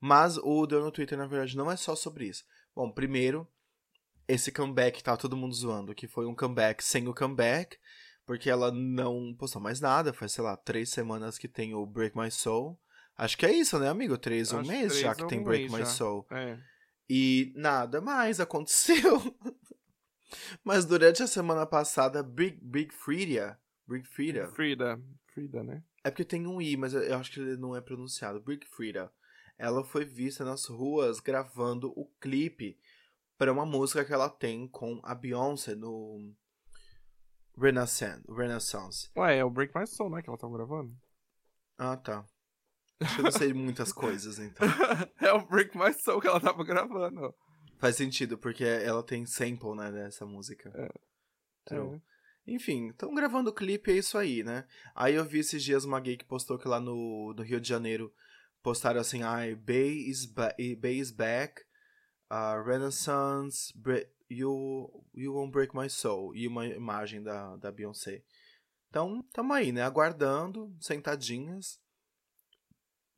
Mas o Deu no Twitter, na verdade, não é só sobre isso. Bom, primeiro, esse comeback tá todo mundo zoando, que foi um comeback sem o comeback, porque ela não postou mais nada, faz, sei lá, três semanas que tem o Break My Soul. Acho que é isso, né, amigo? Três, um mês já que tem um Break My já. Soul. É. E nada mais aconteceu. Mas durante a semana passada, Big, Big Frida, Big Frida, Frida. Frida, né? É porque tem um I, mas eu acho que ele não é pronunciado. Big Frida, ela foi vista nas ruas gravando o clipe para uma música que ela tem com a Beyoncé no Renaissance. Renaissance. Ué, é o Break My Soul, né? Que ela tava gravando. Ah, tá. Acho que eu não sei muitas coisas, então. é o Break My Soul que ela tava gravando. Faz sentido, porque ela tem sample, né, dessa música. True. É. Enfim, estão gravando o clipe, é isso aí, né? Aí eu vi esses dias uma gay que postou que lá no, no Rio de Janeiro postaram assim, ai, Bay is, ba Bay is back, uh, Renaissance, You, you Won't Break My Soul e uma imagem da, da Beyoncé. Então, tamo aí, né? Aguardando, sentadinhas.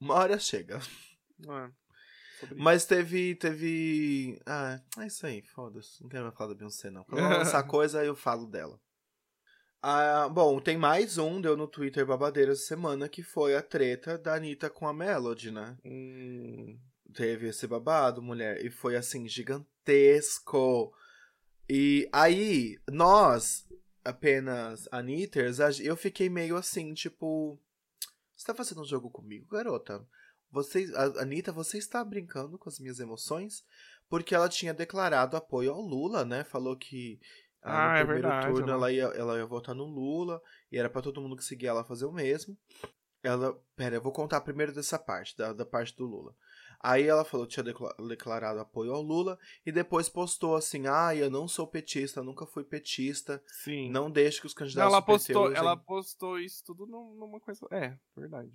Uma hora chega. É, Mas teve. teve. Ah, é isso aí, foda-se. Não quero mais falar da Beyoncé, não. Quando ela lançar coisa, eu falo dela. Ah, bom, tem mais um, deu no Twitter babadeira essa semana, que foi a treta da Anitta com a Melody, né? Hum, Teve esse babado, mulher, e foi assim, gigantesco. E aí, nós, apenas Anitters, eu fiquei meio assim, tipo. Você tá fazendo um jogo comigo, garota? Você, a Anitta, você está brincando com as minhas emoções? Porque ela tinha declarado apoio ao Lula, né? Falou que ah, no é primeiro verdade, turno ela- ia, ela ia votar no Lula e era pra todo mundo que seguia ela fazer o mesmo. Ela. Pera, eu vou contar primeiro dessa parte, da, da parte do Lula. Aí ela falou que tinha decla- declarado apoio ao Lula e depois postou assim: ah, eu não sou petista, nunca fui petista, sim. não deixe que os candidatos ela postou, usem." ela postou isso tudo num- numa coisa. É, verdade.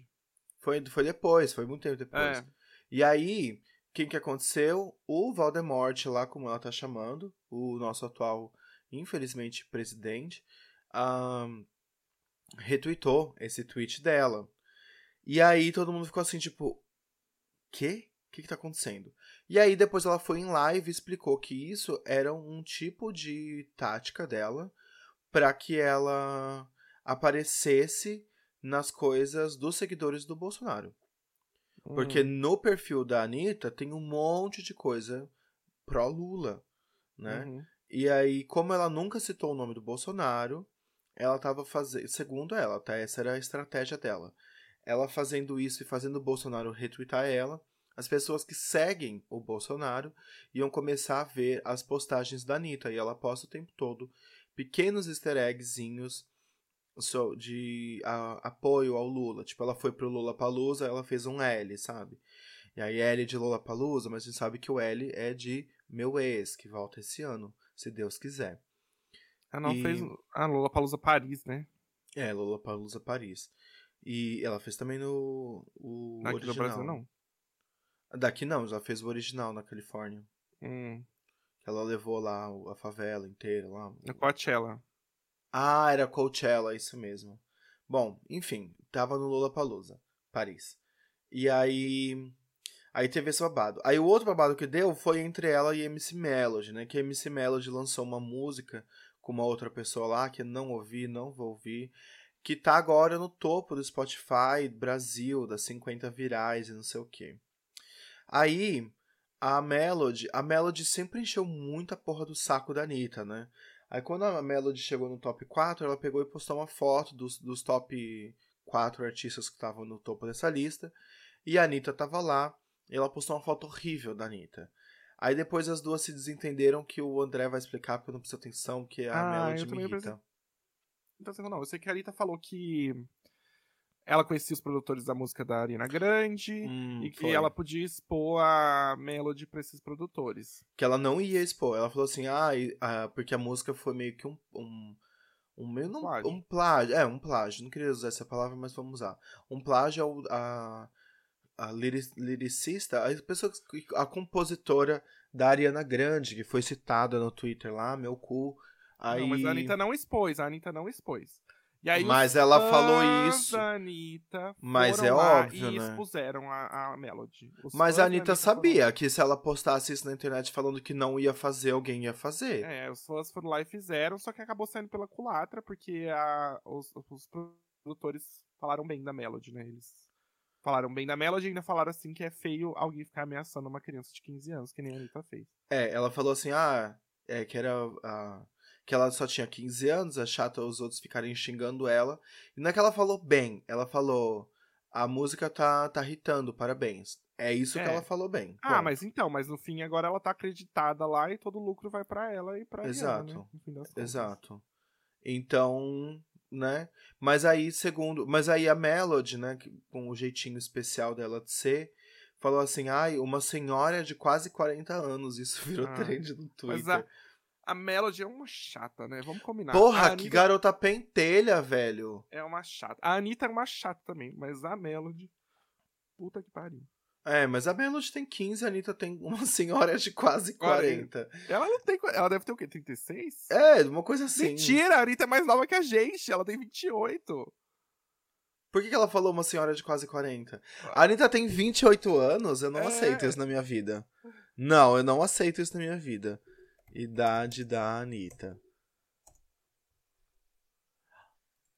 Foi, foi depois, foi muito tempo depois. É. E aí, o que, que aconteceu? O Valdemort, lá como ela tá chamando, o nosso atual, infelizmente, presidente, ahn, retweetou esse tweet dela. E aí todo mundo ficou assim, tipo, quê? O que, que tá acontecendo? E aí depois ela foi em live e explicou que isso era um tipo de tática dela para que ela aparecesse nas coisas dos seguidores do Bolsonaro. Porque Hum, no perfil da Anitta tem um monte de coisa pró-Lula, né? uhum. E aí, como ela nunca citou o nome do Bolsonaro, ela tava fazendo. Segundo ela, tá? Essa era a estratégia dela. Ela fazendo isso e fazendo o Bolsonaro retweetar ela, as pessoas que seguem o Bolsonaro iam começar a ver as postagens da Anitta. E ela posta o tempo todo pequenos easter eggzinhos de a- apoio ao Lula. Tipo, ela foi pro Lula Palusa, ela fez um L, sabe? E aí L de Lula Palusa, mas a gente sabe que o L é de meu ex, que volta esse ano, se Deus quiser. Ah, não, E- fez. A Lula Palusa Paris, né? É, Lula Palusa Paris. E ela fez também no o Aqui original. no Brasil, não. Daqui não, já fez o original na Califórnia. Hum, Ela levou lá a favela inteira lá. no Coachella. Ah, era Coachella, isso mesmo. Bom, enfim, tava no Lollapalooza, Paris. E aí aí teve esse babado. Aí o outro babado que deu foi entre ela e MC Melody, né? Que a MC Melody lançou uma música com uma outra pessoa lá que não ouvi, não vou ouvir, que tá agora no topo do Spotify Brasil, das 50 virais e não sei o quê. Aí a Melody, a Melody sempre encheu muito a porra do saco da Anitta, né? Aí quando a Melody chegou no top 4, ela pegou e postou uma foto dos, dos top 4 artistas que estavam no topo dessa lista. E a Anitta tava lá. E ela postou uma foto horrível da Anitta. Aí depois as duas se desentenderam que o André vai explicar porque eu não prestei atenção, que a Ah, Melody me irrita. Então, assim, não, eu sei que a Anitta falou que ela conhecia os produtores da música da Ariana Grande Hum, e que foi. ela podia expor a Melody pra esses produtores. Que ela não ia expor. Ela falou assim, ah, e- ah, porque a música foi meio que um. um um meio não, Plágio. um plágio, é, um plágio. Não queria usar essa palavra, mas vamos usar. Um plágio ao, a, a lyric- lyricista, a pessoa, a compositora da Ariana Grande, que foi citada no Twitter lá, meu cu. Aí, Não, mas a Anitta não expôs, a Anitta não expôs. E aí Mas ela falou isso. Anitta Mas é óbvio, e né? expuseram a, a Melody. Os Mas a Anitta falaram- sabia que se ela postasse isso na internet falando que não ia fazer, alguém ia fazer. É, os fãs foram lá e fizeram, só que acabou saindo pela culatra, porque a, os, os produtores falaram bem da Melody, né? Eles falaram bem da Melody e ainda falaram assim que é feio alguém ficar ameaçando uma criança de 15 anos, que nem a Anitta fez. É, ela falou assim, ah, é, que era a- que ela só tinha 15 anos, é chato os outros ficarem xingando ela. E não é que ela falou bem, ela falou, a música tá, tá irritando, parabéns. É isso É. que ela falou bem. Ah, ponto. mas então, mas no fim agora ela tá acreditada lá e todo o lucro vai pra ela e pra Exato. né? Exato. Então, né? Mas aí, segundo. Mas aí a Melody, né? Com o jeitinho especial dela de ser, falou assim: ai, uma senhora de quase 40 anos. Isso virou Ah, trend no Twitter. Mas a, a Melody é uma chata, né? Vamos combinar. Porra, a que Anitta garota pentelha, velho. É uma chata. A Anitta é uma chata também, mas a Melody. Puta que pariu. É, mas a Melody tem 15, a Anitta tem uma senhora de quase 40. Ela não tem. Ela deve ter o quê? 36? É, uma coisa assim. Mentira, a Anitta é mais nova que a gente. Ela tem 28. Por que, que ela falou uma senhora de quase 40? A Anitta tem 28 anos, eu não É. aceito isso na minha vida. Não, eu não aceito isso na minha vida. Idade da Anitta.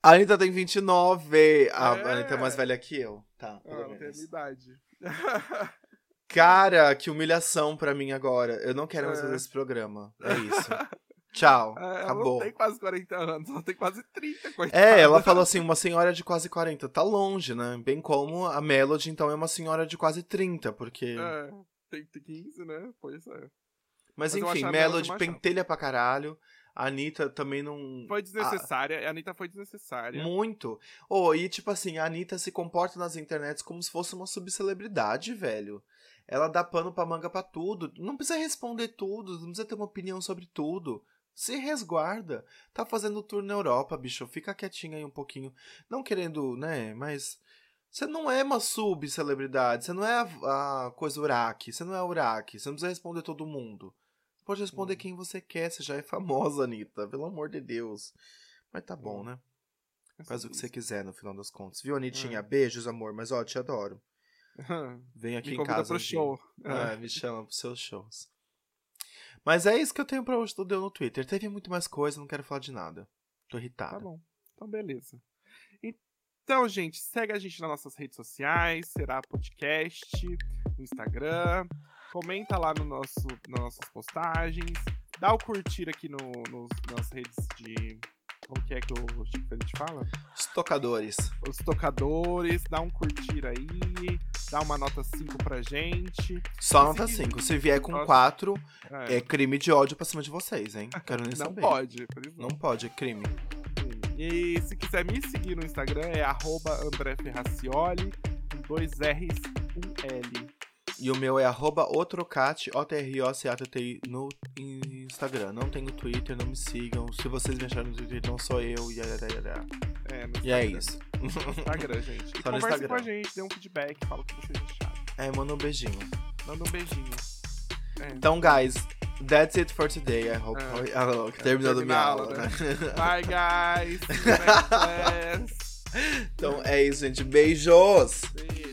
A Anitta tem 29. A É. Anitta é mais velha que eu. Tá, Ah, não tem a minha idade. Cara, que humilhação pra mim agora. Eu não quero mais É. fazer esse programa. É isso. Tchau. É, ela Acabou. não tem quase 40 anos, ela tem quase 30, coitada. É, ela falou assim, uma senhora de quase 40. Tá longe, né? Bem como a Melody, então, é uma senhora de quase 30, porque. É, tem, tem 15, né? Pois é. Mas Mas enfim, Melody pentelha pra caralho. A Anitta também não. Foi desnecessária, a Anitta foi desnecessária. Muito. Oh, e tipo assim, a Anitta se comporta nas internets como se fosse uma subcelebridade, velho. Ela dá pano pra manga pra tudo. Não precisa responder tudo, não precisa ter uma opinião sobre tudo. Se resguarda. Tá fazendo tour na Europa, bicho. Fica quietinha aí um pouquinho. Não querendo, né? Mas. Você não é uma subcelebridade. Você não é a, a coisa Uraque. Você não é Uraque. Você não precisa responder todo mundo. Pode responder Hum. quem você quer. Você já é famosa, Anitta. Pelo amor de Deus. Mas tá bom, Hum. né? É Faz o que você quiser no final das contas. Viu, Anitinha? É. Beijos, amor. Mas ó, te adoro. Vem aqui Me em casa. pro show. É, me chama pros seus shows. Mas é isso que eu tenho pra hoje do Deu no Twitter. Teve muito mais coisa, não quero falar de nada. Tô irritado. Tá bom. Então, beleza. Então, gente, segue a gente nas nossas redes sociais, será podcast, no Instagram. Comenta lá no nosso, nas nossas postagens. Dá o curtir aqui no, nos, nas redes de. Como que é que o Chico Feliz fala? Os tocadores. Os tocadores. Dá um curtir aí. Dá uma nota 5 pra gente. Só nota se- 5. Se vier com Nossa. 4, É, é crime de ódio pra cima de vocês, hein? Quero nem não saber. pode. por isso Não pode, é crime. E se quiser me seguir no Instagram é arroba André Ferracioli, dois R's, um L. E o meu é arroba otrocate, O-T-R-O-C-A-T-T-I no Instagram. Não tenho Twitter, não me sigam. Se vocês me acharem no Twitter, não sou eu. E, É, no e é isso. Instagram, gente. E Só no converse Instagram. com a gente, dê um feedback, fala o que vocês acharam. É, manda um beijinho. Manda um beijinho. É. Então, guys, that's it for today. I hope. É. Ah, não, terminando termina minha aula, aula, né? Bye, guys. Então é isso, gente. Beijos! Beijo.